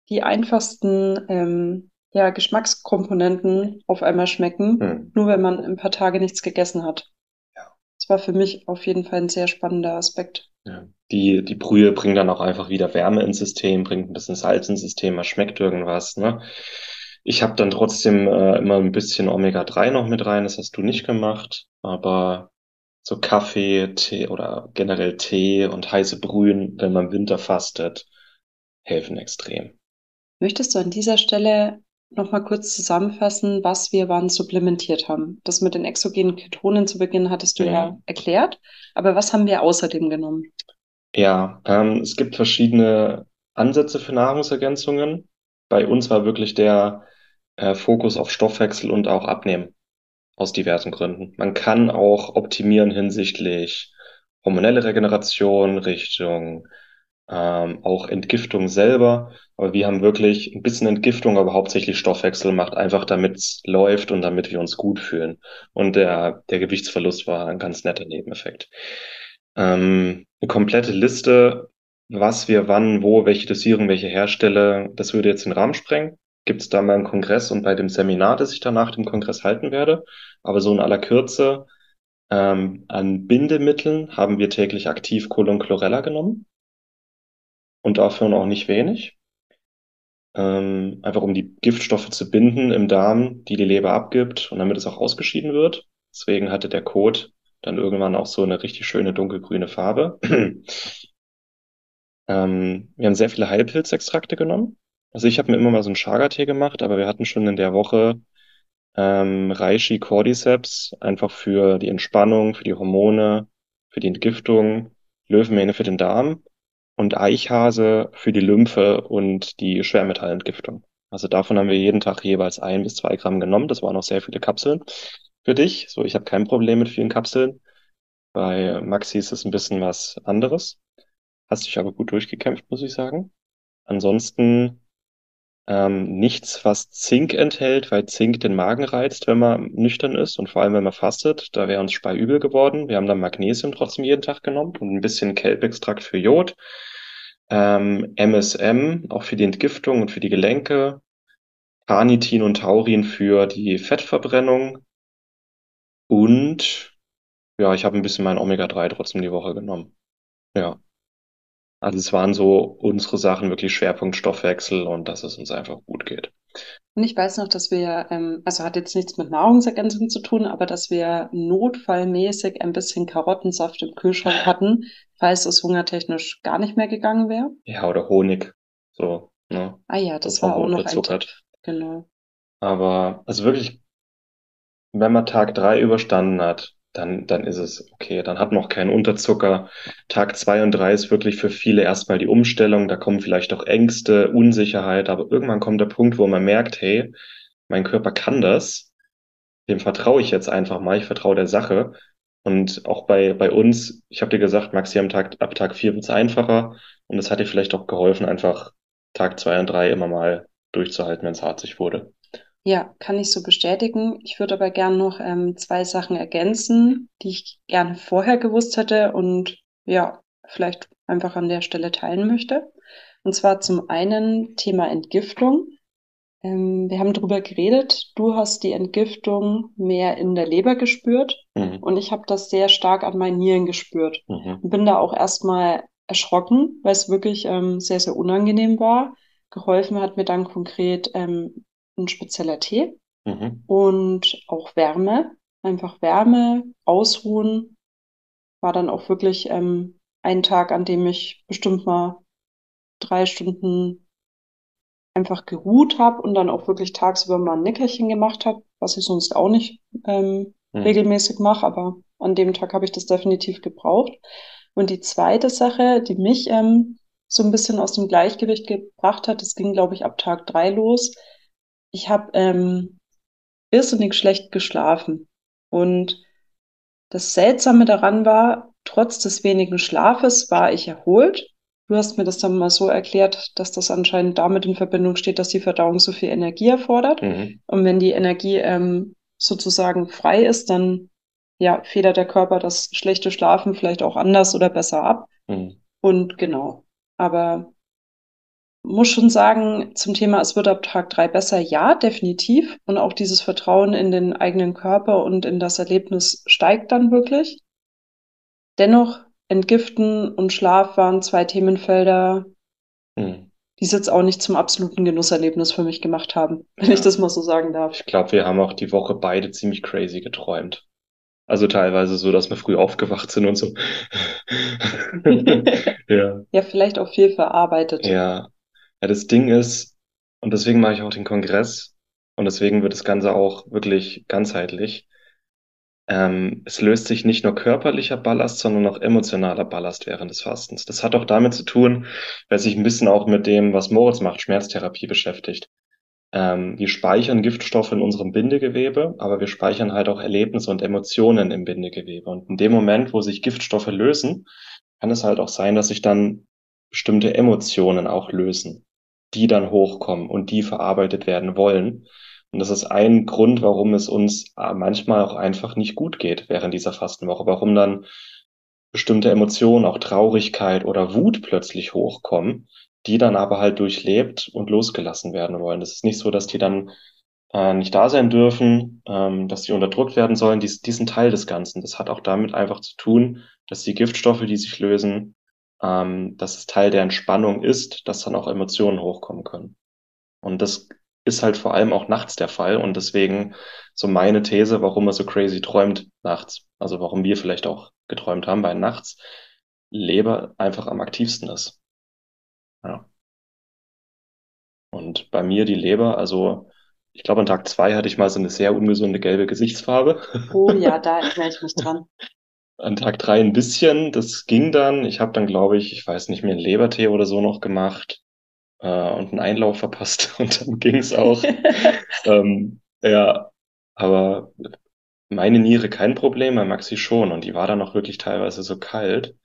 die einfachsten ähm, ja, Geschmackskomponenten auf einmal schmecken, hm. nur wenn man ein paar Tage nichts gegessen hat. Ja. Das war für mich auf jeden Fall ein sehr spannender Aspekt. Ja. Die, die Brühe bringt dann auch einfach wieder Wärme ins System, bringt ein bisschen Salz ins System, man schmeckt irgendwas. Ne? Ich habe dann trotzdem äh, immer ein bisschen Omega-3 noch mit rein, das hast du nicht gemacht, aber so Kaffee, Tee oder generell Tee und heiße Brühen, wenn man Winter fastet, helfen extrem. Möchtest du an dieser Stelle nochmal kurz zusammenfassen, was wir wann supplementiert haben? Das mit den exogenen Ketonen zu Beginn hattest du ja, ja erklärt, aber was haben wir außerdem genommen? Ja, ähm, es gibt verschiedene Ansätze für Nahrungsergänzungen. Bei uns war wirklich der äh, Fokus auf Stoffwechsel und auch Abnehmen aus diversen Gründen. Man kann auch optimieren hinsichtlich hormonelle Regeneration, Richtung ähm, auch Entgiftung selber. Aber wir haben wirklich ein bisschen Entgiftung, aber hauptsächlich Stoffwechsel macht einfach, damit es läuft und damit wir uns gut fühlen. Und der, der Gewichtsverlust war ein ganz netter Nebeneffekt. Ähm, eine komplette Liste, was wir wann, wo, welche Dosierung, welche Hersteller, das würde jetzt den Rahmen sprengen gibt es da mal im Kongress und bei dem Seminar, das ich danach dem Kongress halten werde. Aber so in aller Kürze, ähm, an Bindemitteln haben wir täglich aktiv Chlorella genommen. Und dafür auch nicht wenig. Ähm, einfach um die Giftstoffe zu binden im Darm, die die Leber abgibt und damit es auch ausgeschieden wird. Deswegen hatte der Kot dann irgendwann auch so eine richtig schöne dunkelgrüne Farbe. [clears throat] ähm, wir haben sehr viele Heilpilzextrakte genommen. Also ich habe mir immer mal so einen Chaga-Tee gemacht, aber wir hatten schon in der Woche ähm, Reishi Cordyceps, einfach für die Entspannung, für die Hormone, für die Entgiftung, Löwenmähne für den Darm und Eichhase für die Lymphe und die Schwermetallentgiftung. Also davon haben wir jeden Tag jeweils ein bis zwei Gramm genommen. Das waren auch sehr viele Kapseln für dich. So, ich habe kein Problem mit vielen Kapseln. Bei Maxi ist es ein bisschen was anderes. Hast dich aber gut durchgekämpft, muss ich sagen. Ansonsten ähm, nichts, was Zink enthält, weil Zink den Magen reizt, wenn man nüchtern ist und vor allem, wenn man fastet. Da wäre uns Spei übel geworden. Wir haben dann Magnesium trotzdem jeden Tag genommen und ein bisschen Kelbextrakt für Jod. Ähm, MSM, auch für die Entgiftung und für die Gelenke. Carnitin und Taurin für die Fettverbrennung. Und ja, ich habe ein bisschen mein Omega-3 trotzdem die Woche genommen. Ja. Also es waren so unsere Sachen wirklich Schwerpunkt Stoffwechsel und dass es uns einfach gut geht. Und ich weiß noch, dass wir, ähm, also hat jetzt nichts mit Nahrungsergänzung zu tun, aber dass wir notfallmäßig ein bisschen Karottensaft im Kühlschrank [laughs] hatten, falls es hungertechnisch gar nicht mehr gegangen wäre. Ja, oder Honig. So, ne? Ah ja, das, das war auch noch ein Tipp. Genau. Aber also wirklich, wenn man Tag drei überstanden hat, dann, dann ist es okay. Dann hat man auch keinen Unterzucker. Tag zwei und drei ist wirklich für viele erstmal die Umstellung. Da kommen vielleicht auch Ängste, Unsicherheit, aber irgendwann kommt der Punkt, wo man merkt, hey, mein Körper kann das. Dem vertraue ich jetzt einfach mal. Ich vertraue der Sache. Und auch bei, bei uns, ich habe dir gesagt, Maxi, am Tag, ab Tag vier wird's einfacher. Und es hat dir vielleicht auch geholfen, einfach Tag zwei und drei immer mal durchzuhalten, wenn es hart sich wurde. Ja, kann ich so bestätigen. Ich würde aber gern noch ähm, zwei Sachen ergänzen, die ich gerne vorher gewusst hätte und ja, vielleicht einfach an der Stelle teilen möchte. Und zwar zum einen Thema Entgiftung. Ähm, wir haben darüber geredet. Du hast die Entgiftung mehr in der Leber gespürt mhm. und ich habe das sehr stark an meinen Nieren gespürt. Mhm. Und bin da auch erstmal erschrocken, weil es wirklich ähm, sehr, sehr unangenehm war. Geholfen hat mir dann konkret ähm, ein spezieller Tee. mhm. und auch Wärme. Einfach Wärme, ausruhen. War dann auch wirklich ähm, ein Tag, an dem ich bestimmt mal drei Stunden einfach geruht habe und dann auch wirklich tagsüber mal ein Nickerchen gemacht habe, was ich sonst auch nicht ähm, mhm. regelmäßig mache, aber an dem Tag habe ich das definitiv gebraucht. Und die zweite Sache, die mich ähm, so ein bisschen aus dem Gleichgewicht gebracht hat, das ging, glaube ich, ab Tag drei los. Ich habe ähm, irrsinnig schlecht geschlafen. Und das Seltsame daran war, trotz des wenigen Schlafes war ich erholt. Du hast mir das dann mal so erklärt, dass das anscheinend damit in Verbindung steht, dass die Verdauung so viel Energie erfordert. Mhm. Und wenn die Energie ähm, sozusagen frei ist, dann ja, federt der Körper das schlechte Schlafen vielleicht auch anders oder besser ab. Mhm. Und genau. Aber muss schon sagen, zum Thema, es wird ab Tag drei besser, ja, definitiv. Und auch dieses Vertrauen in den eigenen Körper und in das Erlebnis steigt dann wirklich. Dennoch, Entgiften und Schlaf waren zwei Themenfelder, hm. die es jetzt auch nicht zum absoluten Genusserlebnis für mich gemacht haben, wenn ja. ich das mal so sagen darf. Ich glaube, wir haben auch die Woche beide ziemlich crazy geträumt. Also teilweise so, dass wir früh aufgewacht sind und so. [laughs] [laughs] ja. ja, vielleicht auch viel verarbeitet. Ja. Ja, das Ding ist, und deswegen mache ich auch den Kongress und deswegen wird das Ganze auch wirklich ganzheitlich. Ähm, es löst sich nicht nur körperlicher Ballast, sondern auch emotionaler Ballast während des Fastens. Das hat auch damit zu tun, weil sich ein bisschen auch mit dem, was Moritz macht, Schmerztherapie beschäftigt. Ähm, wir speichern Giftstoffe in unserem Bindegewebe, aber wir speichern halt auch Erlebnisse und Emotionen im Bindegewebe. Und in dem Moment, wo sich Giftstoffe lösen, kann es halt auch sein, dass sich dann bestimmte Emotionen auch lösen, die dann hochkommen und die verarbeitet werden wollen. Und das ist ein Grund, warum es uns äh, manchmal auch einfach nicht gut geht während dieser Fastenwoche, warum dann bestimmte Emotionen, auch Traurigkeit oder Wut plötzlich hochkommen, die dann aber halt durchlebt und losgelassen werden wollen. Das ist nicht so, dass die dann äh, nicht da sein dürfen, ähm, dass sie unterdrückt werden sollen. Die, die sind Teil des Ganzen. Das hat auch damit einfach zu tun, dass die Giftstoffe, die sich lösen, ähm, dass es Teil der Entspannung ist, dass dann auch Emotionen hochkommen können. Und das ist halt vor allem auch nachts der Fall und deswegen so meine These, warum er so crazy träumt nachts. Also warum wir vielleicht auch geträumt haben, weil nachts Leber einfach am aktivsten ist. Ja. Und bei mir die Leber, also ich glaube, an Tag zwei hatte ich mal so eine sehr ungesunde gelbe Gesichtsfarbe. Oh ja, [laughs] da erinnere ich mich dran. An Tag drei ein bisschen, das ging dann. Ich habe dann, glaube ich, ich weiß nicht mehr, einen Lebertee oder so noch gemacht äh, und einen Einlauf verpasst [laughs] und dann ging es auch. [laughs] ähm, ja, aber meine Niere kein Problem, bei Maxi schon und die war dann auch wirklich teilweise so kalt.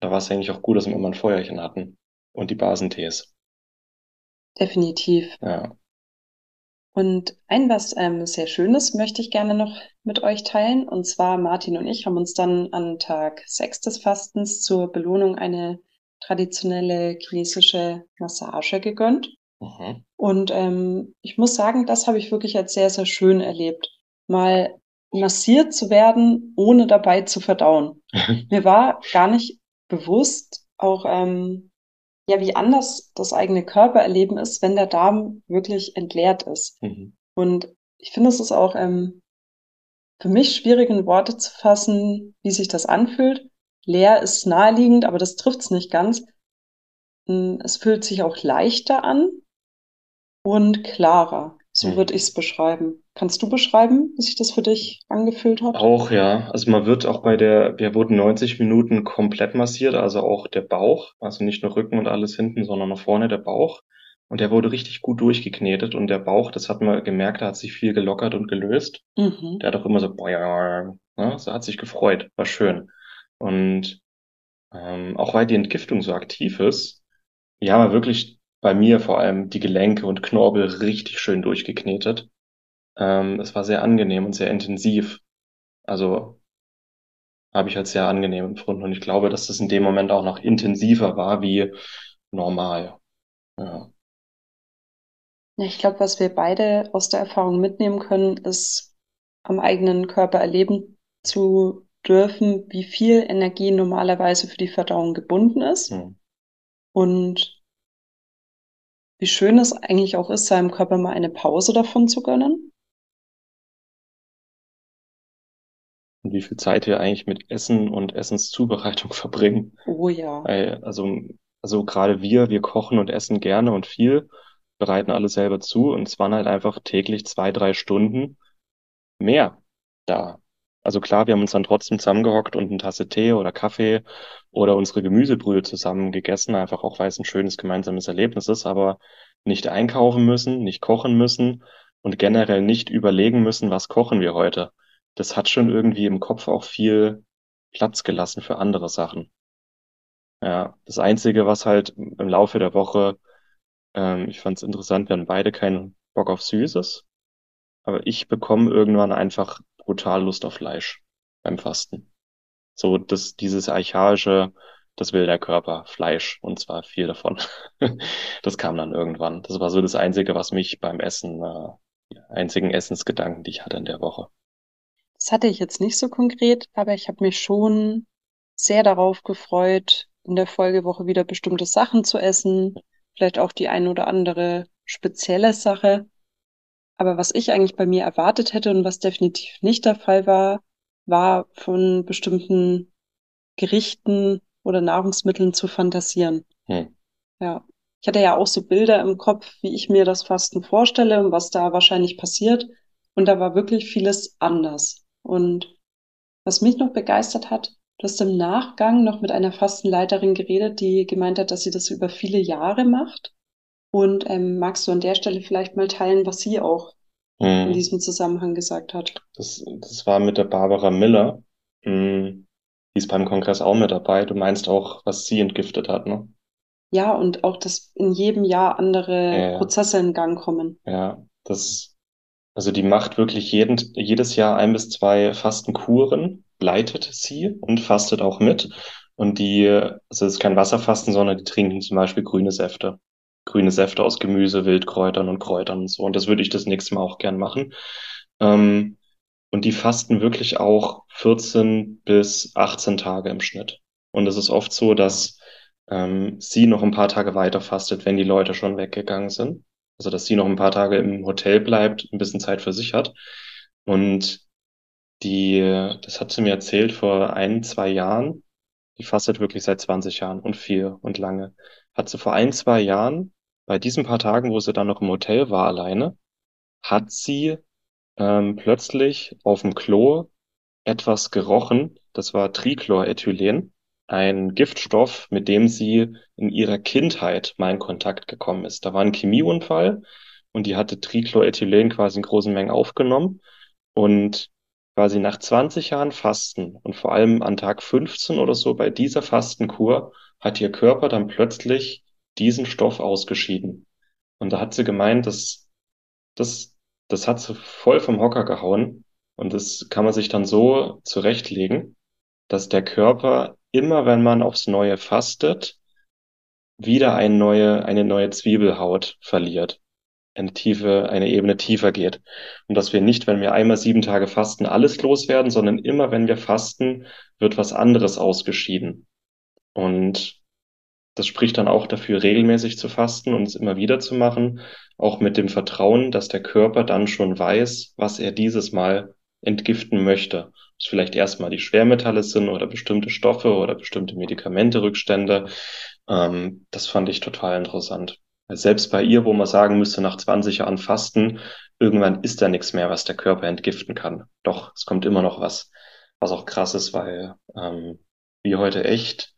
Da war es eigentlich auch gut, dass wir immer ein Feuerchen hatten und die Basentees. Definitiv. Ja. Und ein was ähm, sehr Schönes möchte ich gerne noch mit euch teilen. Und zwar Martin und ich haben uns dann an Tag 6 des Fastens zur Belohnung eine traditionelle chinesische Massage gegönnt. Mhm. Und ähm, ich muss sagen, das habe ich wirklich als sehr, sehr schön erlebt. Mal massiert zu werden, ohne dabei zu verdauen. [laughs] Mir war gar nicht bewusst, auch ähm, ja, wie anders das eigene Körpererleben ist, wenn der Darm wirklich entleert ist. Mhm. Und ich finde, es ist auch ähm, für mich schwierig in Worte zu fassen, wie sich das anfühlt. Leer ist naheliegend, aber das trifft es nicht ganz. Hm, es fühlt sich auch leichter an und klarer. So hm. würde ich es beschreiben. Kannst du beschreiben, wie sich das für dich angefühlt hat? Auch, ja. Also man wird auch bei der, wir wurden 90 Minuten komplett massiert, also auch der Bauch, also nicht nur Rücken und alles hinten, sondern noch vorne der Bauch. Und der wurde richtig gut durchgeknetet und der Bauch, das hat man gemerkt, da hat sich viel gelockert und gelöst. Mhm. Der hat auch immer so, boah, ne, so hat sich gefreut, war schön. Und ähm, auch weil die Entgiftung so aktiv ist, ja, war wirklich bei mir vor allem die Gelenke und Knorpel richtig schön durchgeknetet. Ähm, es war sehr angenehm und sehr intensiv. Also habe ich als sehr angenehm empfunden und ich glaube, dass das in dem Moment auch noch intensiver war wie normal. Ja. Ja, ich glaube, was wir beide aus der Erfahrung mitnehmen können, ist am eigenen Körper erleben zu dürfen, wie viel Energie normalerweise für die Verdauung gebunden ist. Hm. Und wie schön es eigentlich auch ist, seinem Körper mal eine Pause davon zu gönnen. Und wie viel Zeit wir eigentlich mit Essen und Essenszubereitung [laughs] verbringen. Oh ja. Also, also gerade wir, wir kochen und essen gerne und viel, bereiten alles selber zu und es waren halt einfach täglich zwei, drei Stunden mehr da. Also klar, wir haben uns dann trotzdem zusammengehockt und eine Tasse Tee oder Kaffee oder unsere Gemüsebrühe zusammen gegessen, einfach auch weil es ein schönes gemeinsames Erlebnis ist, aber nicht einkaufen müssen, nicht kochen müssen und generell nicht überlegen müssen, was kochen wir heute. Das hat schon irgendwie im Kopf auch viel Platz gelassen für andere Sachen. Ja, das Einzige, was halt im Laufe der Woche, ähm, ich fand es interessant, wir haben beide keinen Bock auf Süßes, aber ich bekomme irgendwann einfach brutal Lust auf Fleisch beim Fasten. So, das, dieses archaische, das will der Körper, Fleisch, und zwar viel davon. [laughs] das kam dann irgendwann. Das war so das Einzige, was mich beim Essen, äh, einzigen Essensgedanken, die ich hatte in der Woche. Das hatte ich jetzt nicht so konkret, aber ich habe mich schon sehr darauf gefreut, in der Folgewoche wieder bestimmte Sachen zu essen, vielleicht auch die ein oder andere spezielle Sache. Aber was ich eigentlich bei mir erwartet hätte und was definitiv nicht der Fall war, war von bestimmten Gerichten oder Nahrungsmitteln zu fantasieren. Hm. Ja. Ich hatte ja auch so Bilder im Kopf, wie ich mir das Fasten vorstelle und was da wahrscheinlich passiert. Und da war wirklich vieles anders. Und was mich noch begeistert hat, du hast im Nachgang noch mit einer Fastenleiterin geredet, die gemeint hat, dass sie das über viele Jahre macht. Und ähm, magst du an der Stelle vielleicht mal teilen, was sie auch hm. in diesem Zusammenhang gesagt hat? Das, das war mit der Barbara Miller. Hm. Die ist beim Kongress auch mit dabei. Du meinst auch, was sie entgiftet hat, ne? Ja, und auch, dass in jedem Jahr andere ja, Prozesse in Gang kommen. Ja, das, also die macht wirklich jeden, jedes Jahr ein bis zwei Fastenkuren, leitet sie und fastet auch mit. Und die, also es ist kein Wasserfasten, sondern die trinken zum Beispiel grüne Säfte. Grüne Säfte aus Gemüse, Wildkräutern und Kräutern und so. Und das würde ich das nächste Mal auch gern machen. Ähm, und die fasten wirklich auch 14 bis 18 Tage im Schnitt. Und es ist oft so, dass ähm, sie noch ein paar Tage weiter fastet, wenn die Leute schon weggegangen sind. Also dass sie noch ein paar Tage im Hotel bleibt, ein bisschen Zeit für sich hat. Und die, das hat sie mir erzählt vor ein, zwei Jahren. Die fastet wirklich seit 20 Jahren und viel und lange. Hat sie vor ein, zwei Jahren, bei diesen paar Tagen, wo sie dann noch im Hotel war alleine, hat sie ähm, plötzlich auf dem Klo etwas gerochen. Das war Trichlorethylen, ein Giftstoff, mit dem sie in ihrer Kindheit mal in Kontakt gekommen ist. Da war ein Chemieunfall und die hatte Trichlorethylen quasi in großen Mengen aufgenommen und quasi nach 20 Jahren Fasten und vor allem an Tag 15 oder so bei dieser Fastenkur hat ihr Körper dann plötzlich diesen Stoff ausgeschieden. Und da hat sie gemeint, dass das das hat sie voll vom Hocker gehauen. Und das kann man sich dann so zurechtlegen, dass der Körper immer, wenn man aufs Neue fastet, wieder eine neue, eine neue Zwiebelhaut verliert, eine tiefe, eine Ebene tiefer geht. Und dass wir nicht, wenn wir einmal sieben Tage fasten, alles loswerden, sondern immer, wenn wir fasten, wird was anderes ausgeschieden. Und das spricht dann auch dafür, regelmäßig zu fasten und es immer wieder zu machen, auch mit dem Vertrauen, dass der Körper dann schon weiß, was er dieses Mal entgiften möchte. Dass vielleicht erstmal die Schwermetalle sind oder bestimmte Stoffe oder bestimmte Medikamente, Rückstände. Ähm, das fand ich total interessant. Selbst bei ihr, wo man sagen müsste, nach 20 Jahren Fasten, irgendwann ist da nichts mehr, was der Körper entgiften kann. Doch, es kommt immer noch was, was auch krass ist, weil ähm, wir heute echt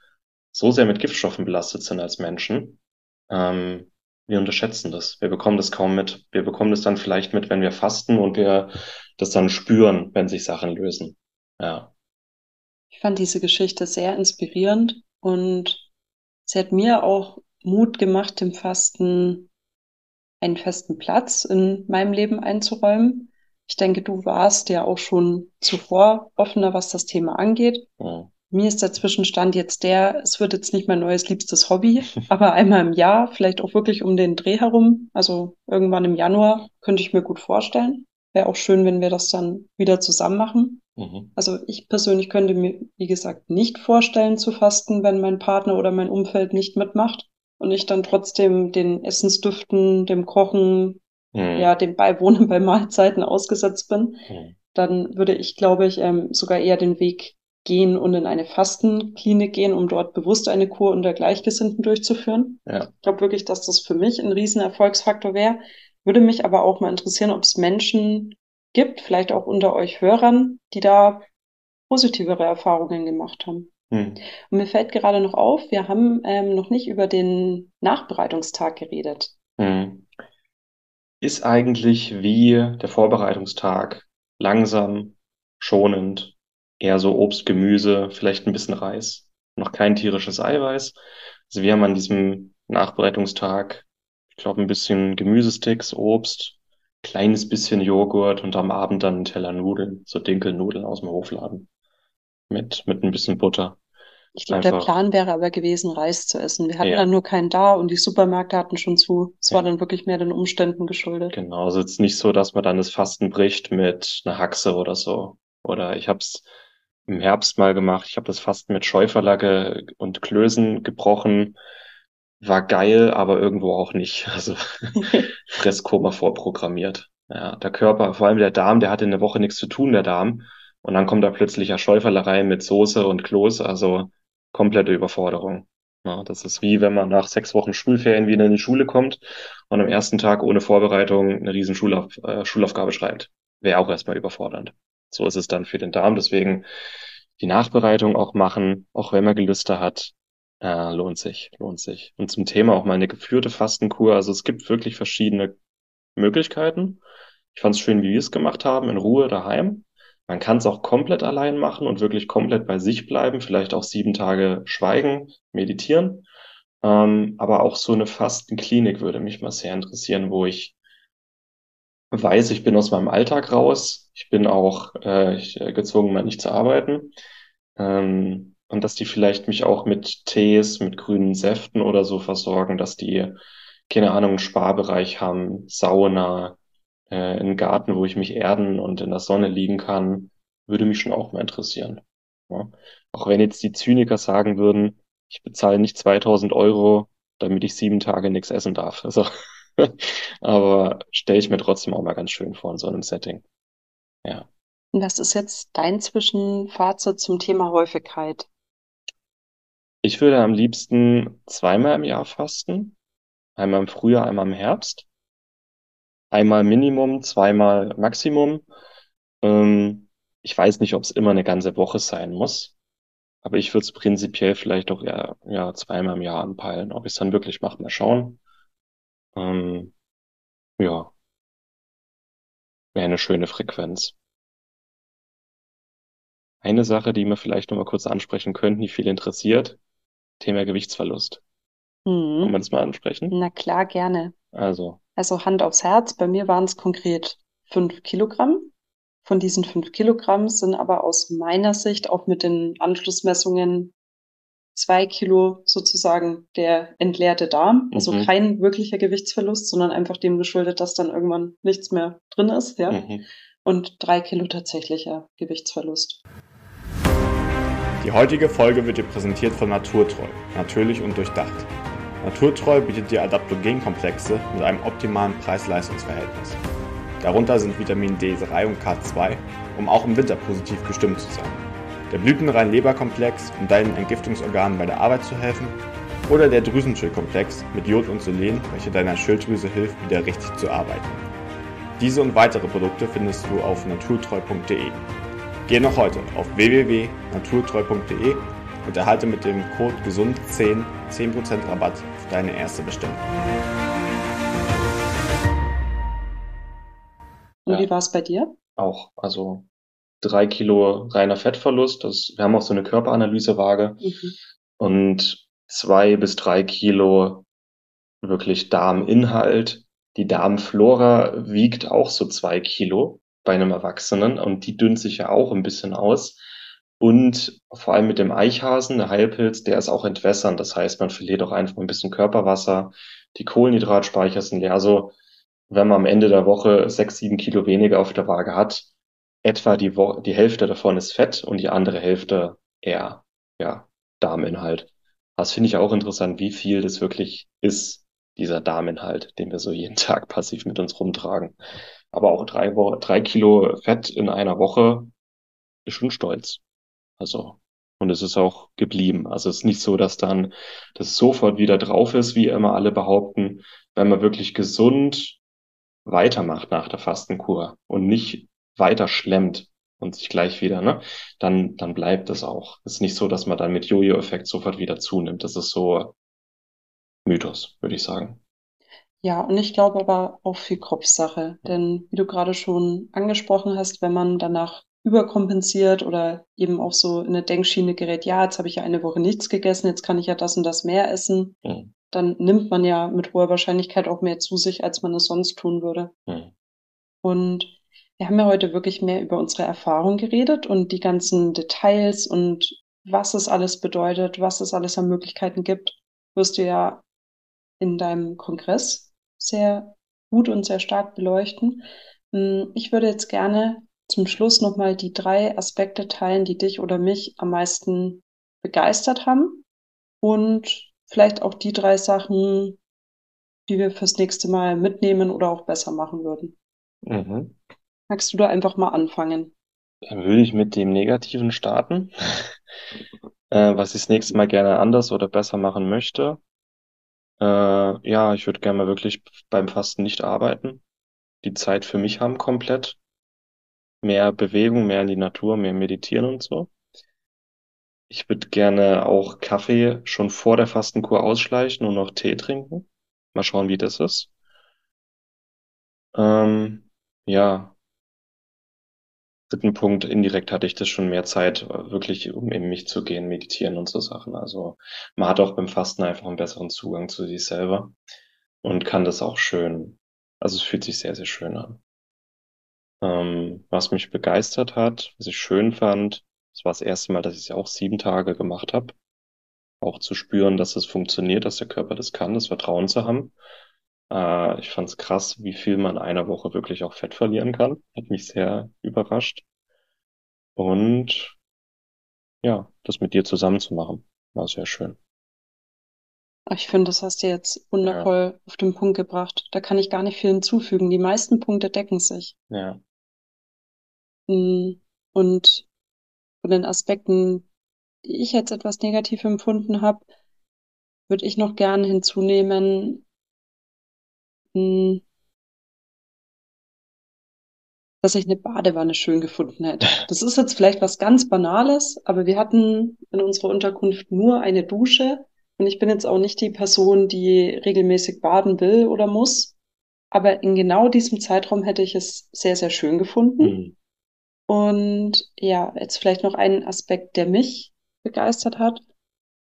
so sehr mit Giftstoffen belastet sind als Menschen. Ähm, wir unterschätzen das. Wir bekommen das kaum mit. Wir bekommen das dann vielleicht mit, wenn wir fasten und wir das dann spüren, wenn sich Sachen lösen. Ja. Ich fand diese Geschichte sehr inspirierend und sie hat mir auch Mut gemacht, dem Fasten einen festen Platz in meinem Leben einzuräumen. Ich denke, du warst ja auch schon zuvor offener, was das Thema angeht. Ja. Mir ist der Zwischenstand jetzt der, es wird jetzt nicht mein neues liebstes Hobby, [laughs] aber einmal im Jahr, vielleicht auch wirklich um den Dreh herum, also irgendwann im Januar, könnte ich mir gut vorstellen. Wäre auch schön, wenn wir das dann wieder zusammen machen. Mhm. Also ich persönlich könnte mir, wie gesagt, nicht vorstellen zu fasten, wenn mein Partner oder mein Umfeld nicht mitmacht und ich dann trotzdem den Essensdüften, dem Kochen, mhm. ja, dem Beiwohnen [laughs] bei Mahlzeiten ausgesetzt bin. Mhm. dann würde ich, glaube ich, ähm, sogar eher den Weg gehen und in eine Fastenklinik gehen, um dort bewusst eine Kur unter Gleichgesinnten durchzuführen. Ja. Ich glaube wirklich, dass das für mich ein riesen Erfolgsfaktor wäre. Würde mich aber auch mal interessieren, ob es Menschen gibt, vielleicht auch unter euch Hörern, die da positivere Erfahrungen gemacht haben. Hm. Und mir fällt gerade noch auf, wir haben ähm, noch nicht über den Nachbereitungstag geredet. Hm. Ist eigentlich wie der Vorbereitungstag langsam, schonend, eher so Obst, Gemüse, vielleicht ein bisschen Reis, noch kein tierisches Eiweiß. Also wir haben an diesem Nachbereitungstag, ich glaube, ein bisschen Gemüsesticks, Obst, kleines bisschen Joghurt und am Abend dann einen Teller Nudeln, so Dinkelnudeln aus dem Hofladen mit, mit ein bisschen Butter. Ich glaube, der Plan wäre aber gewesen, Reis zu essen. Wir hatten ja. dann nur keinen da und die Supermärkte hatten schon zu. Es ja. war dann wirklich mehr den Umständen geschuldet. Genau, also es ist nicht so, dass man dann das Fasten bricht mit einer Haxe oder so. Oder ich habe es im Herbst mal gemacht. Ich habe das Fasten mit Schäuferlacke und Klößen gebrochen. War geil, aber irgendwo auch nicht. [laughs] Also Fresskoma vorprogrammiert. Ja, der Körper, vor allem der Darm, der hatte eine Woche nichts zu tun, der Darm. Und dann kommt da plötzlich ja Schäuferlerei mit Soße und Kloß, also komplette Überforderung. Ja, das ist wie wenn man nach sechs Wochen Schulferien wieder in die Schule kommt und am ersten Tag ohne Vorbereitung eine riesen Schulauf, äh, Schulaufgabe schreibt. Wäre auch erstmal überfordernd. So ist es dann für den Darm. Deswegen die Nachbereitung auch machen, auch wenn man Gelüste hat, äh, lohnt sich, lohnt sich. Und zum Thema auch mal eine geführte Fastenkur. Also es gibt wirklich verschiedene Möglichkeiten. Ich fand es schön, wie wir es gemacht haben, in Ruhe daheim. Man kann es auch komplett allein machen und wirklich komplett bei sich bleiben, vielleicht auch sieben Tage schweigen, meditieren. Ähm, aber auch so eine Fastenklinik würde mich mal sehr interessieren, wo ich weiß, ich bin aus meinem Alltag raus. Ich bin auch äh, ich, äh, gezwungen, mal nicht zu arbeiten. Ähm, und dass die vielleicht mich auch mit Tees, mit grünen Säften oder so versorgen, dass die, keine Ahnung, einen Sparbereich haben, Sauna, äh, einen Garten, wo ich mich erden und in der Sonne liegen kann, würde mich schon auch mal interessieren. Ja. Auch wenn jetzt die Zyniker sagen würden, ich bezahle nicht 2000 Euro, damit ich sieben Tage nichts essen darf. Also, [laughs] aber stelle ich mir trotzdem auch mal ganz schön vor in so einem Setting. Ja. Was ist jetzt dein Zwischenfazit zum Thema Häufigkeit? Ich würde am liebsten zweimal im Jahr fasten. Einmal im Frühjahr, einmal im Herbst einmal Minimum, zweimal Maximum. Ähm, ich weiß nicht, ob es immer eine ganze Woche sein muss, aber ich würde es prinzipiell vielleicht auch eher ja, zweimal im Jahr anpeilen. Ob ich es dann wirklich mache, mal schauen. Ähm, ja, wäre eine schöne Frequenz. Eine Sache, die wir vielleicht noch mal kurz ansprechen könnten, die viel interessiert, Thema Gewichtsverlust. Mhm. Kann man das mal ansprechen? Na klar, gerne. Also, also Hand aufs Herz, bei mir waren es konkret fünf Kilogramm. Von diesen fünf Kilogramm sind aber aus meiner Sicht auch mit den Anschlussmessungen zwei Kilo sozusagen der entleerte Darm. Also mhm. kein wirklicher Gewichtsverlust, sondern einfach dem geschuldet, dass dann irgendwann nichts mehr drin ist, ja. Mhm. Und drei Kilo tatsächlicher Gewichtsverlust. Die heutige Folge wird dir präsentiert von Naturtreu, natürlich und durchdacht. Naturtreu bietet dir Adaptogenkomplexe mit einem optimalen Preis-Leistungs-Verhältnis. Darunter sind Vitamin D3 und K2, um auch im Winter positiv gestimmt zu sein. Der blütenrein Leberkomplex, um deinen Entgiftungsorganen bei der Arbeit zu helfen. Oder der Drüsenschildkomplex mit Jod und Selen, welche deiner Schilddrüse hilft, wieder richtig zu arbeiten. Diese und weitere Produkte findest du auf naturtreu.de. Geh noch heute auf www.naturtreu.de und erhalte mit dem Code GESUND10 10% Rabatt auf deine erste Bestellung. Und ja. wie war es bei dir? Auch, also drei Kilo reiner Fettverlust. Das, wir haben auch so eine Körperanalysewaage mhm. und zwei bis drei Kilo wirklich Darminhalt. Die Darmflora wiegt auch so zwei Kilo bei einem Erwachsenen und die dünnt sich ja auch ein bisschen aus. Und vor allem mit dem Eichhasen, der Heilpilz, der ist auch entwässernd. Das heißt, man verliert auch einfach ein bisschen Körperwasser. Die Kohlenhydratspeicher sind leer. Also, wenn man am Ende der Woche sechs, sieben Kilo weniger auf der Waage hat, etwa die, Wo die Hälfte davon ist Fett und die andere Hälfte eher, ja, Darminhalt. Das finde ich auch interessant, wie viel das wirklich ist, dieser Darminhalt, den wir so jeden [laughs] Tag passiv mit uns rumtragen. aber auch drei, Wo drei Kilo Fett in einer Woche ist schon stolz. Also, und es ist auch geblieben. Also es ist nicht so, dass dann das sofort wieder drauf ist, wie immer alle behaupten, wenn man wirklich gesund weitermacht nach der Fastenkur und nicht weiter schlemmt und sich gleich wieder, ne, dann, dann bleibt es auch. Es ist nicht so, dass man dann mit Jojo-Effekt sofort wieder zunimmt. Das ist so Mythos, würde ich sagen. Ja, und ich glaube aber auch viel Kopfsache. Denn wie du gerade schon angesprochen hast, wenn man danach überkompensiert oder eben auch so in eine Denkschiene gerät, ja, jetzt habe ich ja eine Woche nichts gegessen, jetzt kann ich ja das und das mehr essen, mhm. dann nimmt man ja mit hoher Wahrscheinlichkeit auch mehr zu sich, als man es sonst tun würde. Mhm. Und wir haben ja heute wirklich mehr über unsere Erfahrung geredet und die ganzen Details und was es alles bedeutet, was es alles an Möglichkeiten gibt, wirst du ja in deinem Kongress sehr gut und sehr stark beleuchten. Hm, ich würde jetzt gerne zum Schluss nochmal die drei Aspekte teilen, die dich oder mich am meisten begeistert haben und vielleicht auch die drei Sachen, die wir fürs nächste Mal mitnehmen oder auch besser machen würden. Mhm. Magst du da einfach mal anfangen? Dann würde ich mit dem Negativen starten, [laughs] äh, was ich das nächste Mal gerne anders oder besser machen möchte. Äh, ja, ich würde gerne mal wirklich beim Fasten nicht arbeiten, die Zeit für mich haben komplett. Mehr Bewegung, mehr in die Natur, mehr meditieren und so. Ich würde gerne auch Kaffee schon vor der Fastenkur ausschleichen und noch Tee trinken. Mal schauen, wie das ist. Ähm, ja, dritten Punkt, indirekt hatte ich das schon mehr Zeit, wirklich um in mich zu gehen, meditieren und so Sachen. Also man hat auch beim Fasten einfach einen besseren Zugang zu sich selber und kann das auch schön, also es fühlt sich sehr, sehr schön an. Ähm, was mich begeistert hat, was ich schön fand, das war das erste Mal, dass ich es auch sieben Tage gemacht habe. Auch zu spüren, dass es funktioniert, dass der Körper das kann, das Vertrauen zu haben. Äh, ich fand es krass, wie viel man in einer Woche wirklich auch Fett verlieren kann. Hat mich sehr überrascht. Und ja, das mit dir zusammen zu machen, war sehr schön. Ich finde, das hast du jetzt wundervoll ja. auf den Punkt gebracht. Da kann ich gar nicht viel hinzufügen. Die meisten Punkte decken sich. Ja. Hm, und von den Aspekten, die ich jetzt etwas negativ empfunden habe, würde ich noch gerne hinzunehmen, hm. dass ich eine Badewanne schön gefunden hätte. Das ist jetzt vielleicht was ganz Banales, aber wir hatten in unserer Unterkunft nur eine Dusche und ich bin jetzt auch nicht die Person, die regelmäßig baden will oder muss. Aber in genau diesem Zeitraum hätte ich es sehr, sehr schön gefunden. Mhm. Und ja, jetzt vielleicht noch einen Aspekt, der mich begeistert hat.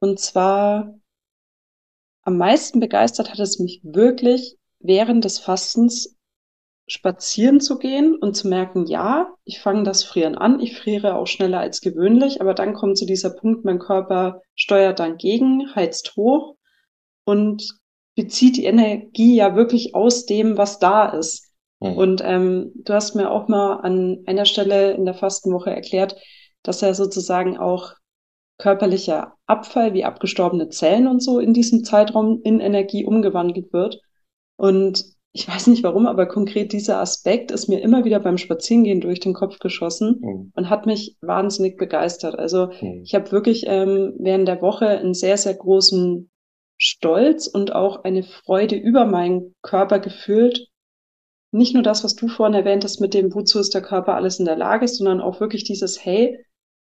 Und zwar am meisten begeistert hat es mich wirklich, während des Fastens spazieren zu gehen und zu merken, ja, ich fange das Frieren an, ich friere auch schneller als gewöhnlich, aber dann kommt zu dieser Punkt, mein Körper steuert dann gegen, heizt hoch und bezieht die Energie ja wirklich aus dem, was da ist. Mhm. Und ähm, du hast mir auch mal an einer Stelle in der Fastenwoche erklärt, dass er sozusagen auch körperlicher Abfall wie abgestorbene Zellen und so in diesem Zeitraum in Energie umgewandelt wird. Und ich weiß nicht warum, aber konkret dieser Aspekt ist mir immer wieder beim Spazierengehen durch den Kopf geschossen mhm. und hat mich wahnsinnig begeistert. Also mhm. ich habe wirklich ähm, während der Woche einen sehr, sehr großen Stolz und auch eine Freude über meinen Körper gefühlt. Nicht nur das, was du vorhin erwähnt hast mit dem, wozu ist der Körper alles in der Lage, sondern auch wirklich dieses, hey,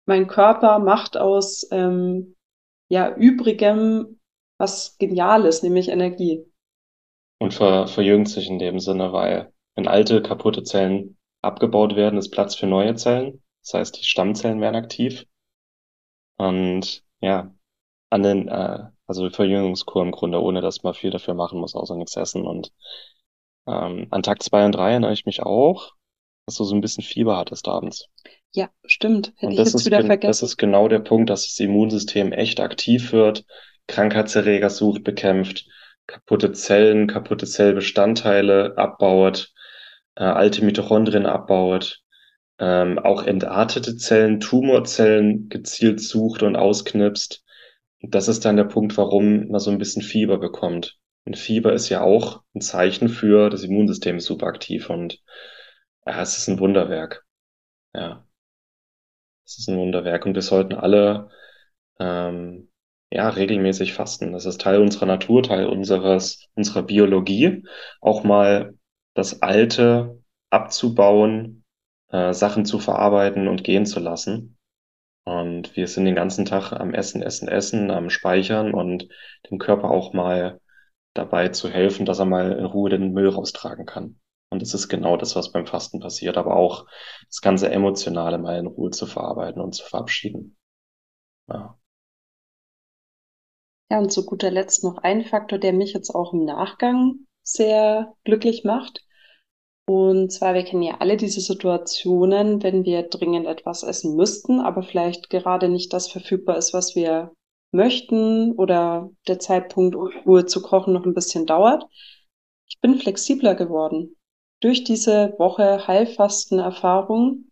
mein Körper macht aus ähm, ja übrigem was Geniales, nämlich Energie und ver verjüngt sich in dem Sinne, weil wenn alte, kaputte Zellen abgebaut werden, ist Platz für neue Zellen. Das heißt, die Stammzellen werden aktiv. Und ja, an den, äh, also Verjüngungskur im Grunde, ohne dass man viel dafür machen muss, außer nichts essen. Und ähm, an Tag zwei und drei erinnere ich mich auch, dass du so ein bisschen Fieber hattest abends. Ja, stimmt. Hätte und ich das jetzt wieder vergessen. Das ist genau der Punkt, dass das Immunsystem echt aktiv wird, Krankheitserreger sucht, bekämpft kaputte Zellen, kaputte Zellbestandteile abbaut, äh, alte Mitochondrien abbaut, ähm, auch entartete Zellen, Tumorzellen gezielt sucht und ausknipst. Und das ist dann der Punkt, warum man so ein bisschen Fieber bekommt. Und Fieber ist ja auch ein Zeichen für das Immunsystem ist super und Ja, es ist ein Wunderwerk. Ja, es ist ein Wunderwerk und wir sollten alle ähm, ja regelmäßig fasten. Das ist Teil unserer Natur, Teil unseres unserer Biologie. Auch mal das Alte abzubauen, äh, Sachen zu verarbeiten und gehen zu lassen. Und wir sind den ganzen Tag am Essen, Essen, Essen, am Speichern und dem Körper auch mal dabei zu helfen, dass er mal in Ruhe den Müll raustragen kann. Und das ist genau das, was beim Fasten passiert, aber auch das ganze Emotionale mal in Ruhe zu verarbeiten und zu verabschieden. Ja. Ja, und zu guter Letzt noch ein Faktor, der mich jetzt auch im Nachgang sehr glücklich macht. Und zwar, wir kennen ja alle diese Situationen, wenn wir dringend etwas essen müssten, aber vielleicht gerade nicht das verfügbar ist, was wir möchten oder der Zeitpunkt, Ruhe zu kochen, noch ein bisschen dauert. Ich bin flexibler geworden. Durch diese Woche Heilfasten-Erfahrung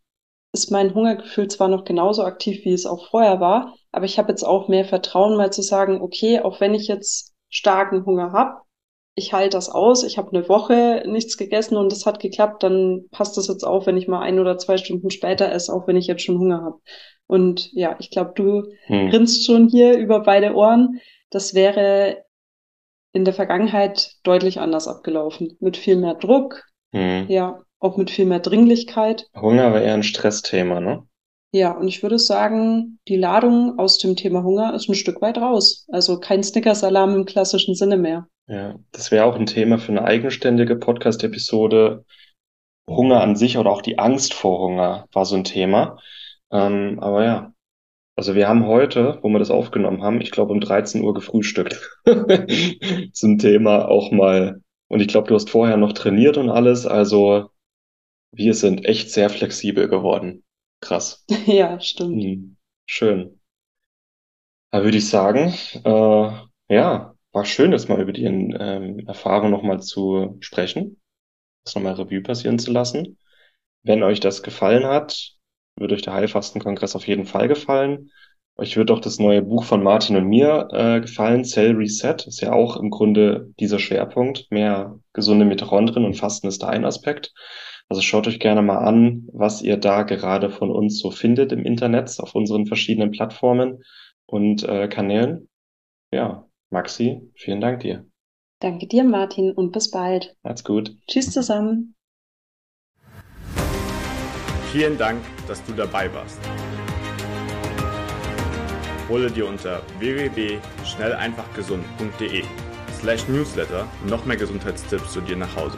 ist mein Hungergefühl zwar noch genauso aktiv, wie es auch vorher war, aber ich habe jetzt auch mehr Vertrauen, mal zu sagen, okay, auch wenn ich jetzt starken Hunger habe, ich halte das aus, ich habe eine Woche nichts gegessen und es hat geklappt, dann passt das jetzt auch, wenn ich mal ein oder zwei Stunden später esse, auch wenn ich jetzt schon Hunger habe. Und ja, ich glaube, du hm. grinst schon hier über beide Ohren. Das wäre in der Vergangenheit deutlich anders abgelaufen. Mit viel mehr Druck, hm. ja, auch mit viel mehr Dringlichkeit. Hunger war eher ein Stressthema, ne? Ja, und ich würde sagen, die Ladung aus dem Thema Hunger ist ein Stück weit raus. Also kein Snickers-Alarm im klassischen Sinne mehr. Ja, das wäre auch ein Thema für eine eigenständige Podcast-Episode. Hunger an sich oder auch die Angst vor Hunger war so ein Thema. Ähm, aber ja, also wir haben heute, wo wir das aufgenommen haben, ich glaube um 13 Uhr gefrühstückt. [laughs] Zum Thema auch mal. Und ich glaube, du hast vorher noch trainiert und alles. Also wir sind echt sehr flexibel geworden. Krass. [laughs] Ja, stimmt. Hm, schön. Da würde ich sagen, äh, ja, war schön, das mal über die ähm, Erfahrung nochmal zu sprechen, das nochmal Revue passieren zu lassen. Wenn euch das gefallen hat, wird euch der Heilfastenkongress auf jeden Fall gefallen. Euch wird auch das neue Buch von Martin und mir äh, gefallen, Cell Reset. Ist ja auch im Grunde dieser Schwerpunkt. Mehr gesunde Mitochondrien und Fasten ist da ein Aspekt. Also schaut euch gerne mal an, was ihr da gerade von uns so findet im Internet, auf unseren verschiedenen Plattformen und äh, Kanälen. Ja, Maxi, vielen Dank dir. Danke dir, Martin, und bis bald. Macht's gut. Tschüss zusammen. Vielen Dank, dass du dabei warst. Hole dir unter www.schnelleinfachgesund.de slash newsletter noch mehr Gesundheitstipps zu dir nach Hause.